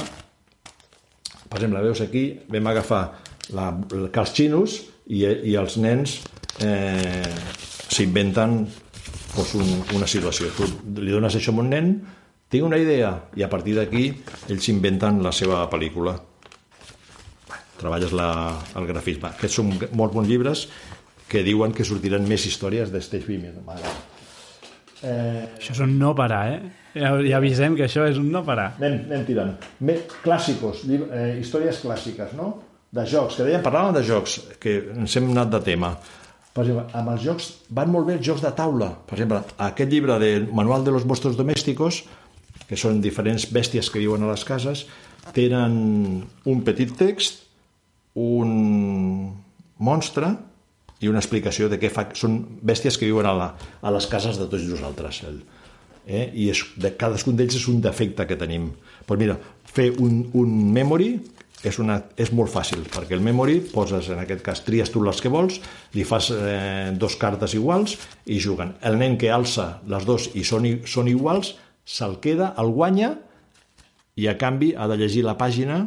per exemple, veus aquí, vam agafar la, que els xinos i, i els nens eh, s'inventen doncs, un, una situació. Tu li dones això a un nen, tinc una idea, i a partir d'aquí ells inventen la seva pel·lícula. Treballes la, el grafisme. Aquests són molt bons llibres que diuen que sortiran més històries de Stage. Vale. Això és un no parar, eh? Ja, ja avisem que això és un no parar. Anem, anem tirant. Me, clàssicos, llib- eh, històries clàssiques, no? De jocs, que dèiem, parlàvem de jocs, que ens hem anat de tema. Per exemple, amb els jocs, van molt bé els jocs de taula. Per exemple, aquest llibre de Manual de los monstruos domésticos, que són diferents bèsties que viuen a les cases, tenen un petit text, un monstre i una explicació de què fa... Són bèsties que viuen a, la, a les cases de tots nosaltres. El, eh? I és, de, cadascun d'ells és un defecte que tenim. Pues mira, fer un, un memory és, una, és molt fàcil, perquè el memory poses, en aquest cas, tries tu les que vols, li fas eh, dos cartes iguals i juguen. El nen que alça les dos i són, són iguals, se'l queda, el guanya i a canvi ha de llegir la pàgina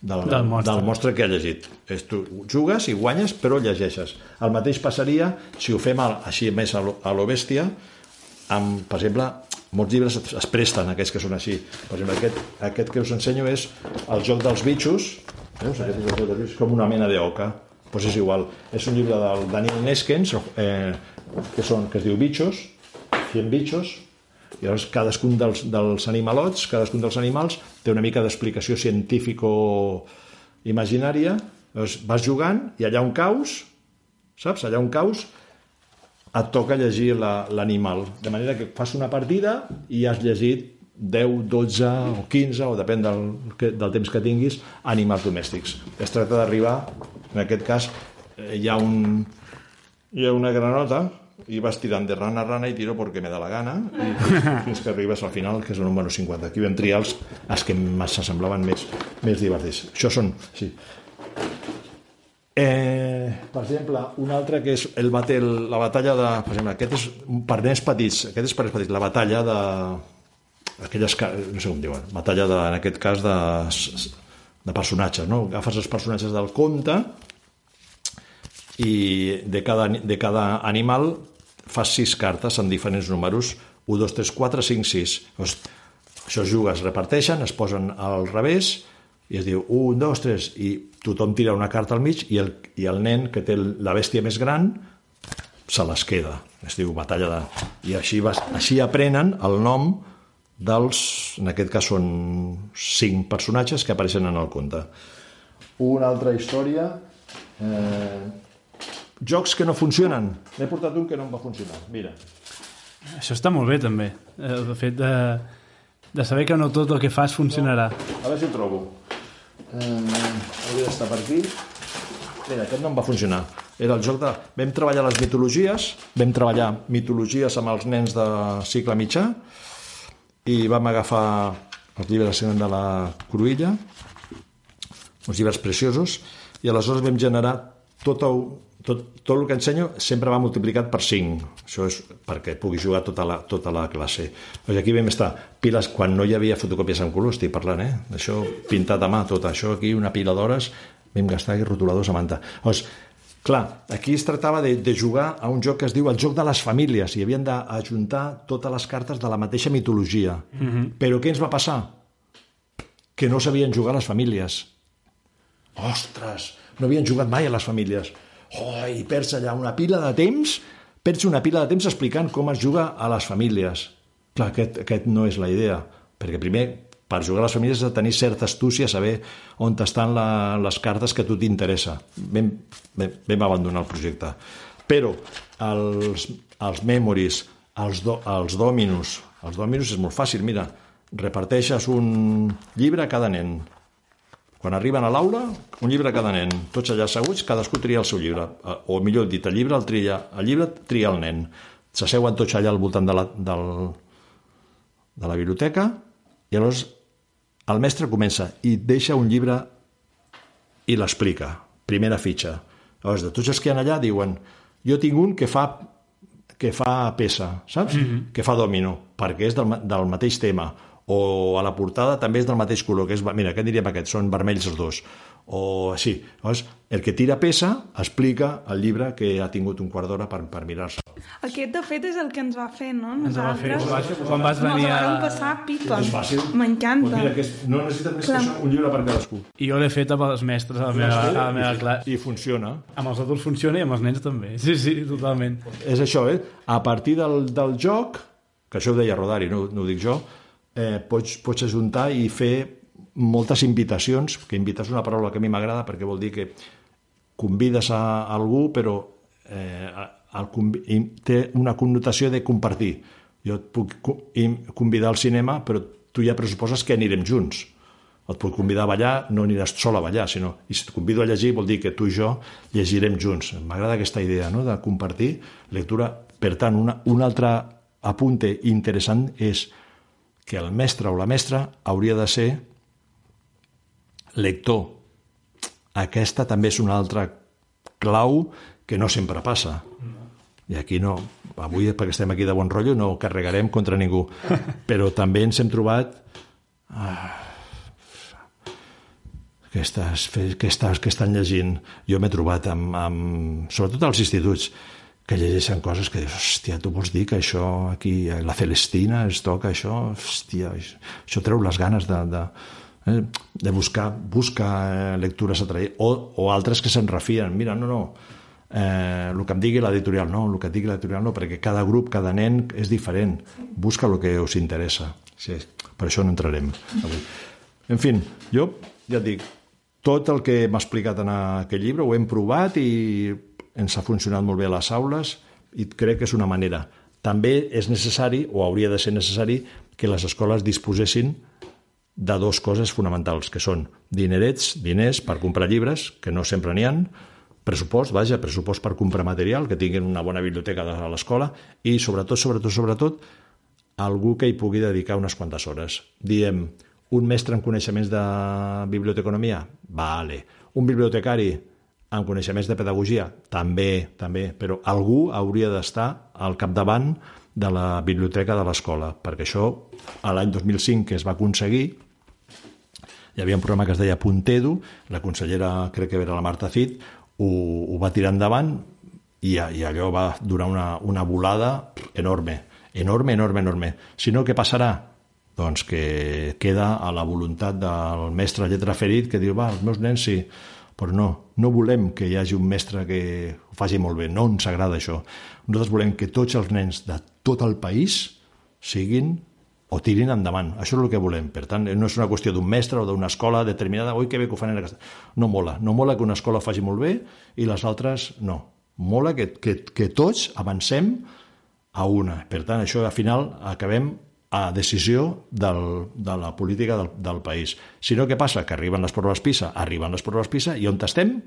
del, Del monstre. del monstre que ha llegit. És, tu jugues i guanyes, però llegeixes. El mateix passaria si ho fem així més a lo, a lo bèstia, amb, per exemple, molts llibres es, es presten, aquests que són així. Per exemple, aquest, aquest que us ensenyo és el joc dels bitxos, veus? Aquest és el joc dels bitxos, com una mena d'oca. Doncs és igual. És un llibre del Daniel Neskens, eh, que, són, que es diu Bitxos, 100 bitxos, llavors cadascun dels, dels animalots, cadascun dels animals té una mica d'explicació científico-imaginària, llavors vas jugant i allà on caus, saps? Allà on caus et toca llegir la- l'animal. De manera que fas una partida i has llegit 10, 12 o 15, o depèn del, del temps que tinguis, animals domèstics. Es tracta d'arribar, en aquest cas, eh, hi ha, un, hi ha una granota i vas tirant de rana a rana i tiro perquè me da la gana i fins, fins que arribes al final, que és el número 50. Aquí vam triar els, els que s'assemblaven més, més divertits. Això són, sí, Eh, per exemple, un altre que és el batel, la batalla de... Per exemple, aquest és per nens petits, aquest és per nens petits, la batalla de... Aquelles, no sé com diuen, batalla de, en aquest cas de, de personatges, no? Agafes els personatges del conte i de cada, de cada animal fas sis cartes en diferents números 1, 2, 3, 4, 5, 6 Llavors, això es juga, es reparteixen es posen al revés i es diu 1, 2, 3 i tothom tira una carta al mig i el, i el nen que té la bèstia més gran se les queda. Es diu batalla de... I així, va, així aprenen el nom dels, en aquest cas són cinc personatges que apareixen en el conte. Una altra història... Eh, jocs que no funcionen. N'he portat un que no em va funcionar. Mira. Això està molt bé, també. El fet de, de saber que no tot el que fas funcionarà. A veure si ho trobo. Eh, hauria d'estar per aquí. Mira, aquest no em va funcionar. Era el joc de... Vam treballar les mitologies, vam treballar mitologies amb els nens de cicle mitjà i vam agafar els llibres de la Cruïlla, uns llibres preciosos, i aleshores vam generar tot, el, tot, tot el que ensenyo sempre va multiplicat per 5. Això és perquè pugui jugar tota la, tota la classe. Doncs aquí vam estar piles, quan no hi havia fotocòpies en color, estic parlant, eh? Això pintat a mà, tot això aquí, una pila d'hores, vam gastar aquí rotuladors a manta. Doncs, clar, aquí es tractava de, de jugar a un joc que es diu el joc de les famílies i havien d'ajuntar totes les cartes de la mateixa mitologia. Mm -hmm. Però què ens va passar? Que no sabien jugar les famílies. Ostres, no havien jugat mai a les famílies. Oh, I perds allà una pila de temps, perds una pila de temps explicant com es juga a les famílies. Clar, aquest, aquest no és la idea, perquè primer, per jugar a les famílies has de tenir certa astúcia, saber on estan la, les cartes que a tu t'interessa. Vam, vam, vam abandonar el projecte. Però els, els memories, els, do, els dominos, els dominos és molt fàcil, mira, reparteixes un llibre a cada nen, quan arriben a l'aula, un llibre a cada nen, tots allà asseguts, cadascú tria el seu llibre, eh, o millor dit, el llibre el tria, el llibre tria el nen. S'asseuen tots allà al voltant de la, del, de la biblioteca i llavors el mestre comença i deixa un llibre i l'explica, primera fitxa. Llavors, de tots els que hi ha allà diuen jo tinc un que fa que fa peça, saps? Mm -hmm. Que fa domino, perquè és del, del mateix tema o a la portada també és del mateix color, que és, mira, què diríem aquest? Són vermells els dos. O així. Llavors, el que tira peça explica el llibre que ha tingut un quart d'hora per, per mirar-se. Aquest, de fet, és el que ens va fer, no? Ens va fer, Nosaltres. quan vas venir a... Ens passar pipa. És fàcil. M'encanta. Pues mira, que és, no necessites més Clar. que això, un llibre per cadascú. I jo l'he fet amb els mestres a la meva, a la meva classe. I funciona. Amb els adults funciona i amb els nens també. Sí, sí, totalment. És això, eh? A partir del, del joc, que això ho deia Rodari, no, no ho dic jo, eh, pots, pots ajuntar i fer moltes invitacions, que invitar és una paraula que a mi m'agrada perquè vol dir que convides a algú però eh, el, té una connotació de compartir. Jo et puc convidar al cinema però tu ja pressuposes que anirem junts. Et puc convidar a ballar, no aniràs sol a ballar, sinó, i si et convido a llegir vol dir que tu i jo llegirem junts. M'agrada aquesta idea no? de compartir lectura. Per tant, una, un altre apunte interessant és que el mestre o la mestra hauria de ser lector. Aquesta també és una altra clau que no sempre passa. I aquí no, avui perquè estem aquí de bon rotllo no carregarem contra ningú, però també ens hem trobat ah, que, estàs, que, estàs, que estan llegint. Jo m'he trobat amb, amb, sobretot als instituts, que llegeixen coses que dius, hòstia, tu vols dir que això aquí, a la Celestina es toca això, hòstia, això, això treu les ganes de, de, eh, de buscar, buscar eh, lectures atraïdes, o, o altres que se'n refien, mira, no, no, eh, el que em digui l'editorial no, el que et digui l'editorial no, perquè cada grup, cada nen és diferent, busca el que us interessa, sí, per això no entrarem avui. En fi, jo ja et dic, tot el que m'ha explicat en aquell llibre ho hem provat i ens ha funcionat molt bé a les aules i crec que és una manera. També és necessari, o hauria de ser necessari, que les escoles disposessin de dues coses fonamentals, que són dinerets, diners per comprar llibres, que no sempre n'hi han, pressupost, vaja, pressupost per comprar material, que tinguin una bona biblioteca a l'escola, i sobretot, sobretot, sobretot, algú que hi pugui dedicar unes quantes hores. Diem, un mestre en coneixements de biblioteconomia? Vale. Un bibliotecari en coneixements de pedagogia? També, també, però algú hauria d'estar al capdavant de la biblioteca de l'escola, perquè això, a l'any 2005 que es va aconseguir, hi havia un programa que es deia Puntedo, la consellera, crec que era la Marta Cid, ho, ho va tirar endavant i, i allò va durar una, una volada enorme, enorme, enorme, enorme. Si no, què passarà? Doncs que queda a la voluntat del mestre lletra ferit que diu, va, els meus nens sí, Però no, no volem que hi hagi un mestre que ho faci molt bé, no ens agrada això. Nosaltres volem que tots els nens de tot el país siguin o tirin endavant. Això és el que volem. Per tant, no és una qüestió d'un mestre o d'una escola determinada, oi, que bé que ho fan en aquesta... No mola. No mola que una escola faci molt bé i les altres no. Mola que, que, que tots avancem a una. Per tant, això al final acabem a decisió del, de la política del, del país. Si no, què passa? Que arriben les proves PISA, arriben les proves PISA, i on estem?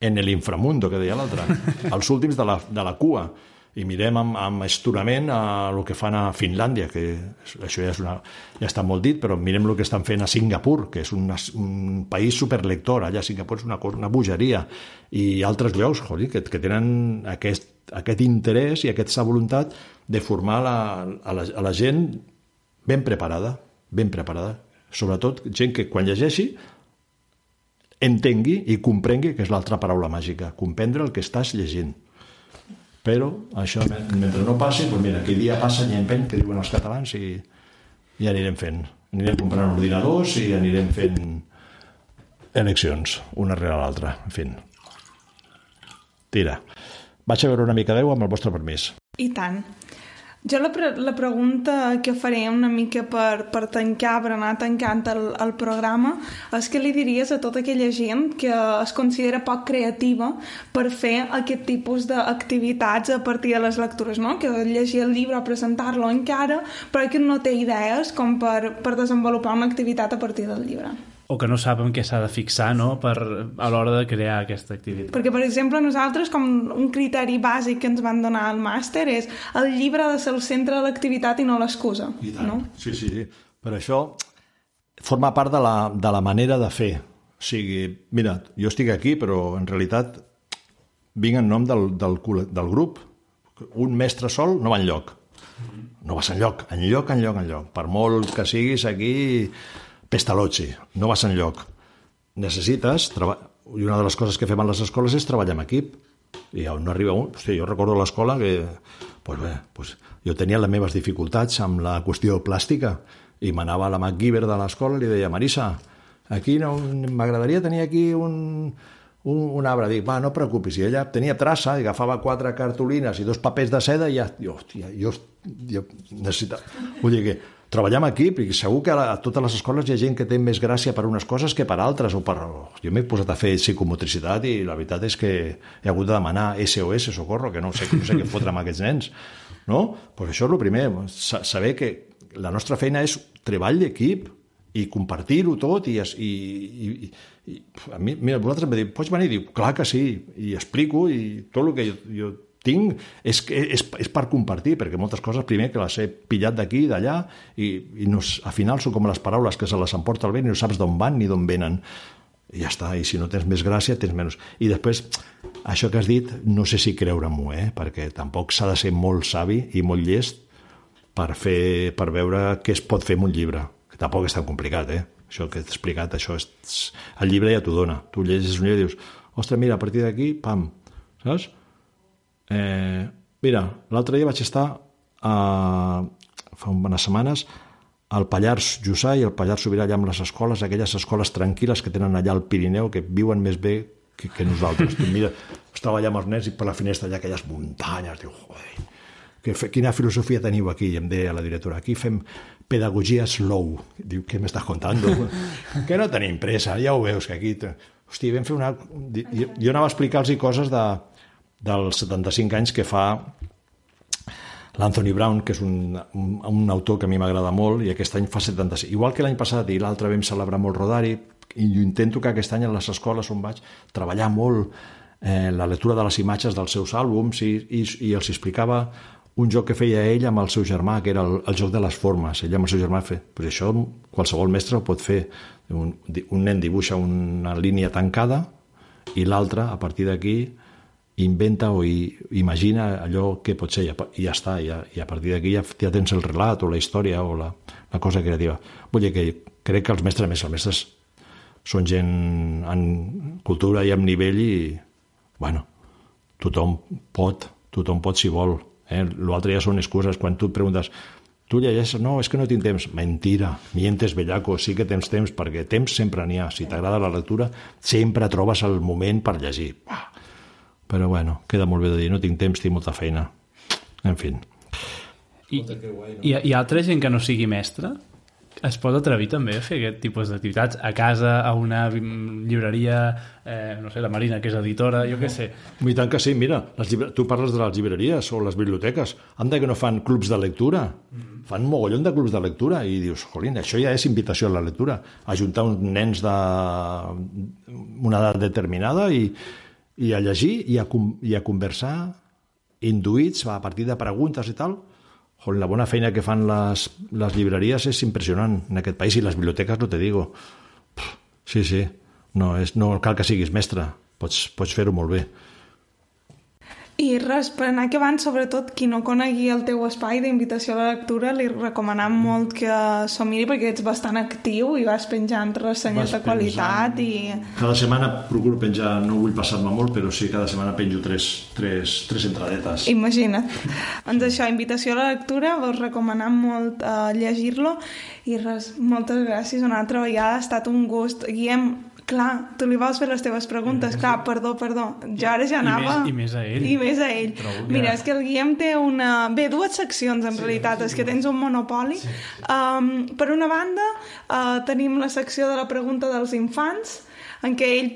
En l'inframundo, que deia l'altre, els últims de la, de la cua. I mirem amb, amb esturament a el que fan a Finlàndia, que això ja, és una, ja està molt dit, però mirem el que estan fent a Singapur, que és un, un país superlector. Allà a Singapur és una, una bogeria. I altres llocs, joder, que, que tenen aquest, aquest interès i aquesta voluntat de formar la, a, la, a la gent ben preparada, ben preparada. Sobretot gent que quan llegeixi entengui i comprengui, que és l'altra paraula màgica, comprendre el que estàs llegint. Però això, mentre no passi, doncs mira, aquell dia passa i empeny, que diuen els catalans, i, i anirem fent. Anirem comprant ordinadors i anirem fent eleccions, una rere l'altra, en fi. Tira. Vaig a veure una mica d'eu amb el vostre permís. I tant. Jo la, pre la pregunta que faré una mica per, per tancar, per anar tancant el, el programa, és que li diries a tota aquella gent que es considera poc creativa per fer aquest tipus d'activitats a partir de les lectures, no? que llegir el llibre presentar-lo encara, però que no té idees com per, per desenvolupar una activitat a partir del llibre o que no saben què s'ha de fixar no? per, a l'hora de crear aquesta activitat. Perquè, per exemple, nosaltres, com un criteri bàsic que ens van donar al màster és el llibre ha de ser el centre de l'activitat i no l'excusa. No? Sí, sí, sí. Per això forma part de la, de la manera de fer. O sigui, mira, jo estic aquí, però en realitat vinc en nom del, del, del grup. Un mestre sol no va enlloc. No vas enlloc, enlloc, enlloc, enlloc. Per molt que siguis aquí pestalozzi, no vas enlloc. Necessites... I una de les coses que fem a les escoles és treballar en equip. I on no arriba un... Hosti, jo recordo l'escola que... Pues bé, pues, jo tenia les meves dificultats amb la qüestió plàstica i m'anava a la MacGyver de l'escola i li deia, Marisa, aquí no, m'agradaria tenir aquí un, un, un arbre. Dic, va, no preocupis. I ella tenia traça i agafava quatre cartolines i dos papers de seda i ja... Hòstia, jo, jo necessitava... Vull dir que treballar en equip i segur que a totes les escoles hi ha gent que té més gràcia per unes coses que per altres o per... jo m'he posat a fer psicomotricitat i la veritat és que he hagut de demanar SOS, socorro, que no sé, no sé què fotre amb aquests nens no? Pues això és el primer saber que la nostra feina és treball d'equip i compartir-ho tot i, i, i, i a mi, mira, vosaltres em diu, pots venir? Diu, clar que sí, i explico i tot el que jo, jo tinc és, és, és per compartir, perquè moltes coses, primer, que les he pillat d'aquí i d'allà, i, i no, al final són com les paraules que se les emporta el vent i no saps d'on van ni d'on venen. I ja està, i si no tens més gràcia, tens menys. I després, això que has dit, no sé si creure-m'ho, eh? perquè tampoc s'ha de ser molt savi i molt llest per, fer, per veure què es pot fer amb un llibre, que tampoc és tan complicat, eh? Això que t'he explicat, això és... El llibre ja t'ho dona. Tu llegeixes un llibre i dius, ostres, mira, a partir d'aquí, pam, saps? Eh, mira, l'altre dia vaig estar a, fa unes setmanes al Pallars Jussà i al Pallars Sobirà allà amb les escoles, aquelles escoles tranquil·les que tenen allà al Pirineu, que viuen més bé que, que nosaltres. tu mira, estava allà amb els nens i per la finestra allà aquelles muntanyes, diu, joder, que, quina filosofia teniu aquí? I em deia la directora, aquí fem pedagogia slow. Diu, què m'estàs contant? que no tenim pressa, ja ho veus, que aquí... Hòstia, vam fer una... Jo, jo anava a explicar-los coses de, dels 75 anys que fa l'Anthony Brown, que és un, un, un autor que a mi m'agrada molt, i aquest any fa 75. Igual que l'any passat i l'altre vam celebrar molt Rodari, i intento que aquest any a les escoles on vaig treballar molt eh, la lectura de les imatges dels seus àlbums i, i, i els explicava un joc que feia ell amb el seu germà, que era el, el joc de les formes. Ell amb el seu germà feia... Pues això qualsevol mestre ho pot fer. Un, un nen dibuixa una línia tancada i l'altre, a partir d'aquí, inventa o imagina allò que pot ser i ja està, i, i a partir d'aquí ja, ja tens el relat o la història o la, la cosa creativa. Vull dir que crec que els mestres, més els mestres són gent en cultura i en nivell i, bueno, tothom pot, tothom pot si vol. Eh? L'altre ja són excuses. Quan tu et preguntes Tu llegeixes, no, és que no tinc temps. Mentira, mientes, bellaco, sí que tens temps, perquè temps sempre n'hi ha. Si t'agrada la lectura, sempre trobes el moment per llegir. Ah. Però bueno, queda molt bé de dir, no tinc temps, tinc molta feina. En fi. I, i, hi ha altra gent que no sigui mestre? Es pot atrevir també a fer aquest tipus d'activitats a casa, a una llibreria, eh, no sé, la Marina, que és editora, jo què sé. I tant que sí, mira, les llibre... tu parles de les llibreries o les biblioteques. Anda que no fan clubs de lectura. Mm. Fan un mogollon de clubs de lectura i dius, jolín, això ja és invitació a la lectura. Ajuntar uns nens de una edat determinada i, i a llegir i a, i a conversar induïts a partir de preguntes i tal Joder, la bona feina que fan les, les llibreries és impressionant en aquest país i les biblioteques, no te digo. Sí, sí, no, és, no cal que siguis mestre, pots, pots fer-ho molt bé. I res, per anar acabant, sobretot qui no conegui el teu espai d'invitació a la lectura, li recomanem molt que s'ho miri perquè ets bastant actiu i vas penjant ressenyes de qualitat i... Cada setmana procuro penjar, no vull passar-me molt, però sí, cada setmana penjo tres, tres, tres entradetes. Imagina't. doncs això, invitació a la lectura, vos recomanem molt uh, llegir-lo i res, moltes gràcies una altra vegada, ha estat un gust. Guillem, Clar, tu li vols fer les teves preguntes. Clar, perdó, perdó. Jo ara ja anava... I més, i més a ell. I més a ell. Que... Mira, és que el Guillem té una... Bé, dues seccions, en sí, realitat. Sí, és que tens un monopoli. Sí. Um, per una banda, uh, tenim la secció de la pregunta dels infants, en què ell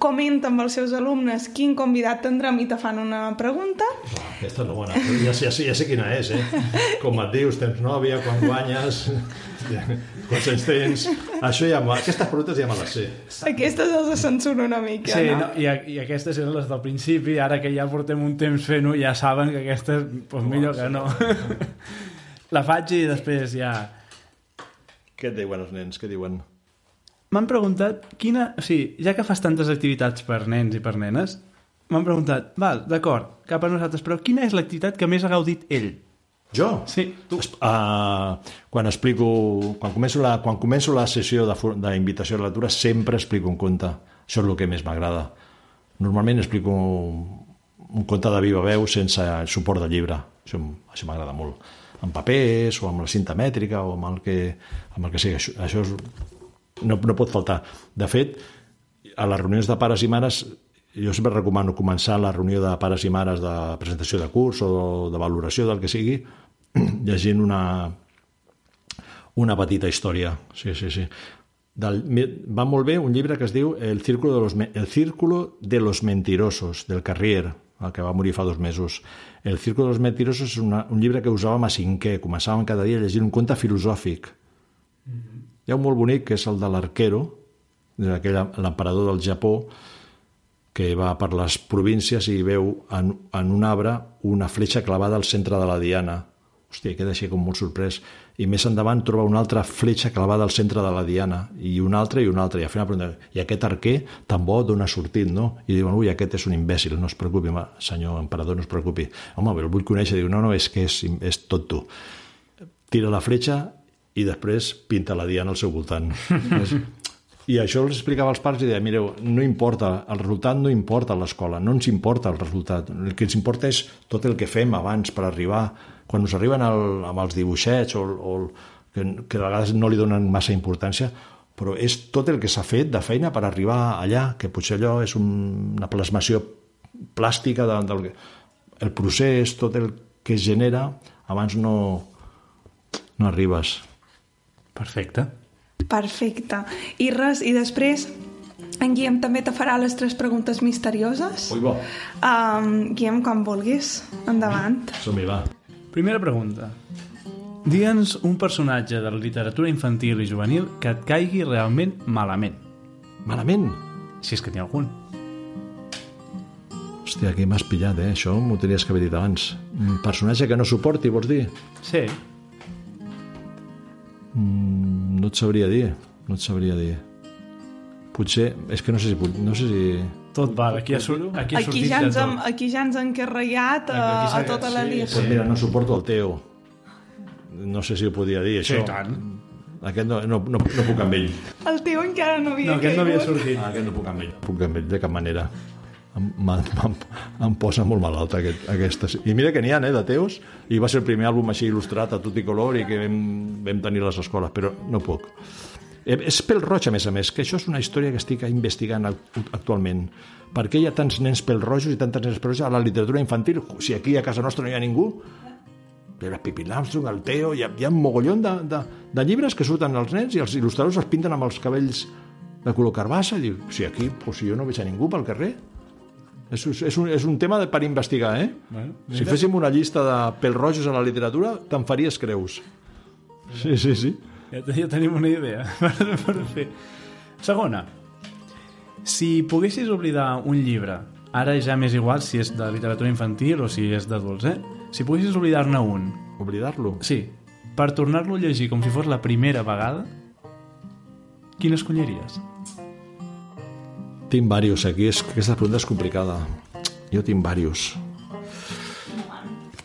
comenta amb els seus alumnes quin convidat tindrem i te fan una pregunta. Ah, aquesta la bona. Ja, ja, ja sé quina és, eh? Com et dius, tens nòvia, quan guanyes... Quants anys tens? Això ja, aquestes preguntes ja me les sé. Aquestes els censuro una mica, sí, no? no i, I aquestes eren les del principi, ara que ja portem un temps fent-ho, ja saben que aquestes, pues, millor que no. La faig i després ja... Què et diuen els nens? Què diuen? M'han preguntat quina... O sigui, ja que fas tantes activitats per nens i per nenes, m'han preguntat, val, d'acord, cap a nosaltres, però quina és l'activitat que més ha gaudit ell? Jo? Sí, tu. Uh, quan explico... Quan començo la, quan començo la sessió d'invitació a la lectura sempre explico un conte. Això és el que més m'agrada. Normalment explico un, un conte de viva veu sense suport de llibre. Això, això m'agrada molt. En papers o amb la cinta mètrica o amb el que, amb el que sigui. Això, això és, no, no pot faltar. De fet, a les reunions de pares i mares jo sempre recomano començar la reunió de pares i mares de presentació de curs o de valoració del que sigui llegint una, una petita història. Sí, sí, sí. Del, va molt bé un llibre que es diu El círculo de los, el círculo de los mentirosos, del Carrier, el que va morir fa dos mesos. El círculo de los mentirosos és una, un llibre que usàvem a cinquè. Començàvem cada dia llegir un conte filosòfic. Mm -hmm. Hi ha un molt bonic, que és el de l'arquero, l'emperador del Japó, que va per les províncies i veu en, en un arbre una fletxa clavada al centre de la diana hòstia, queda així com molt sorprès. I més endavant troba una altra fletxa clavada al centre de la diana. I una altra i una altra. I al final i aquest arquer tan bo d'on ha sortit no? i diuen, ui, aquest és un imbècil no es preocupi, home, senyor emperador, no es preocupi. Home, el vull conèixer, diu, no, no, és que és, és tot tu. Tira la fletxa i després pinta la diana al seu voltant. I això els explicava als pares i deia, mireu, no importa, el resultat no importa a l'escola, no ens importa el resultat, el que ens importa és tot el que fem abans per arribar quan us arriben el, amb els dibuixets o, o que, que a vegades no li donen massa importància, però és tot el que s'ha fet de feina per arribar allà, que potser allò és un, una plasmació plàstica de, del el procés, tot el que es genera, abans no, no arribes. Perfecte. Perfecte. I res, i després en Guillem també te farà les tres preguntes misterioses. Ui, bo. Um, Guillem, quan vulguis. Endavant. Som-hi, va. Primera pregunta. Digue'ns un personatge de la literatura infantil i juvenil que et caigui realment malament. Malament? Si és que n'hi ha algun. Hòstia, aquí m'has pillat, eh? Això m'ho tenies que haver dit abans. Un personatge que no suporti, vols dir? Sí. Mm, no et sabria dir, no et sabria dir. Potser, és que no sé si... No sé si tot val, aquí ha, sur aquí ha aquí ja ens hem, Aquí ja ens han carregat a, a tota la línia. Sí, pues mira, no suporto el Teo. No sé si ho podia dir, això. Sí, tant. Aquest no, no, no, no puc amb ell. El Teo encara no havia No, aquest no havia sortit. Ah, aquest no puc amb ell. No puc amb ell, de cap manera. em, em, em posa molt malalt aquest, aquestes. I mira que n'hi ha, eh, de teus, i va ser el primer àlbum així il·lustrat a tot i color i que vam, vam tenir les escoles, però no puc. Eh, És pel roig, a més a més, que això és una història que estic investigant act- actualment. Per què hi ha tants nens pel rojos i tantes nens pel rojos a la literatura infantil? Si aquí a casa nostra no hi ha ningú, però el Pippi Armstrong, el Teo, hi ha, hi ha un mogollon de, de, de llibres que surten als nens i els il·lustradors els pinten amb els cabells de color carbassa i diu, si aquí, pues, si jo no veig a ningú pel carrer és, és, un, és un tema de, per investigar, eh? Bueno, si féssim una llista de pèl rojos a la literatura, te'n faries creus. Sí, sí, sí. Ja, ja tenim una idea per, per fer. Segona, si poguessis oblidar un llibre, ara ja m'és igual si és de literatura infantil o si és d'adults, eh? Si poguessis oblidar-ne un, Oblidar-lo. sí, per tornar-lo a llegir com si fos la primera vegada, quin escolliries? Tinc varios aquí, és que aquesta pregunta és complicada. Jo tinc varios.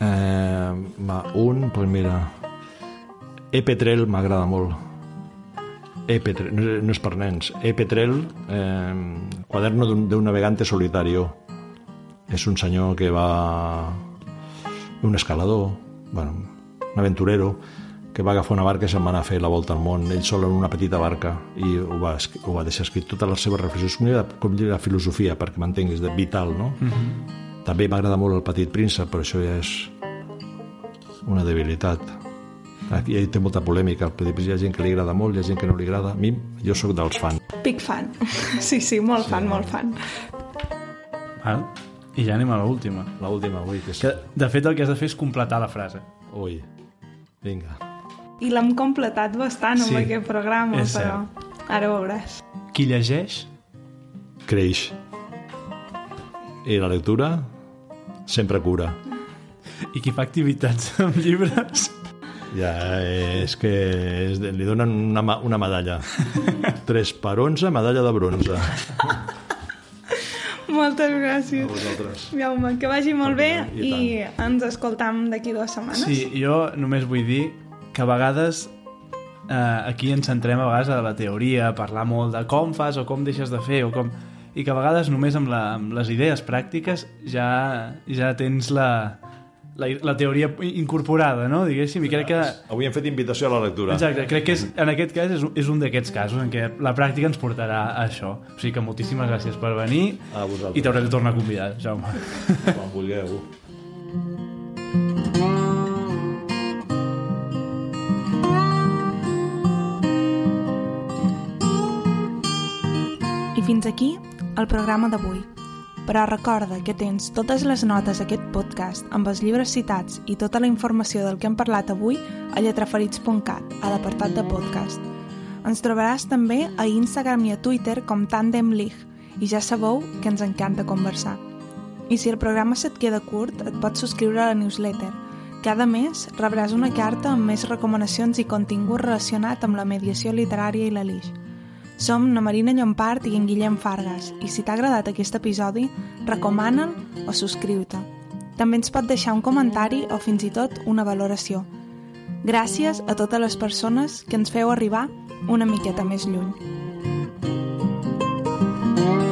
Eh, va, un, pues mira, Epetrel m'agrada molt. Epetrel, no, és- no és per nens. Epetrel, eh, quaderno d'un navegante solitario. És un senyor que va... Un escalador, bueno, un aventurero, que va agafar una barca i se'n va anar a fer la volta al món, ell sol en una petita barca, i ho va, ho va deixar escrit totes les seves reflexions, com, llibre- com de filosofia, perquè m'entenguis, de vital, no? Mm -hmm. També m'agrada molt el petit príncep, però això ja és una debilitat. Aquí hi té molta polèmica, hi ha gent que li agrada molt, hi ha gent que no li agrada. A mi, jo sóc dels fans. Big fan. Sí, sí, molt fan, molt fan. Val? I ja anem a l'última. L'última, ui, que és... Que, de fet, el que has de fer és completar la frase. Ui, vinga. I l'hem completat bastant amb Sí, aquest programa, és però ara veuràs. Qui llegeix, Creix. I la lectura sempre cura. i qui fa activitats amb llibres, Ja, és que és, li donen una, una medalla. 3 per 11, medalla de bronze. Moltes gràcies. vosaltres. Jaume, que vagi molt bé I i ens escoltam d'aquí dues setmanes. Sí, jo només vull dir que a vegades eh, aquí ens centrem a vegades a la teoria, a parlar molt de com fas o com deixes de fer o com... i que a vegades només amb, la, amb les idees pràctiques ja, ja tens la, la, la teoria incorporada, no? Diguéssim, i crec que... Avui hem fet invitació a la lectura. Exacte, crec que és, en aquest cas és, un- és un d'aquests casos en què la pràctica ens portarà a això. O sigui que moltíssimes gràcies per venir A vosaltres. i t'hauré de tornar a convidar, Jaume. Quan vulgueu. I fins aquí el programa d'avui. Però recorda que tens totes les notes d'aquest podcast amb els llibres citats i tota la informació del que hem parlat avui a lletraferits.cat, a l'apartat de podcast. Ens trobaràs també a Instagram i a Twitter com Tandem League i ja sabeu que ens encanta conversar. I si el programa se't queda curt, et pots subscriure a la newsletter. Cada mes rebràs una carta amb més recomanacions i contingut relacionat amb la mediació literària i la LIX. Som na Marina Llompart i en Guillem Fargas i si t'ha agradat aquest episodi, recomana'l o subscriu-te. També ens pot deixar un comentari o fins i tot una valoració. Gràcies a totes les persones que ens feu arribar una miqueta més lluny. thank you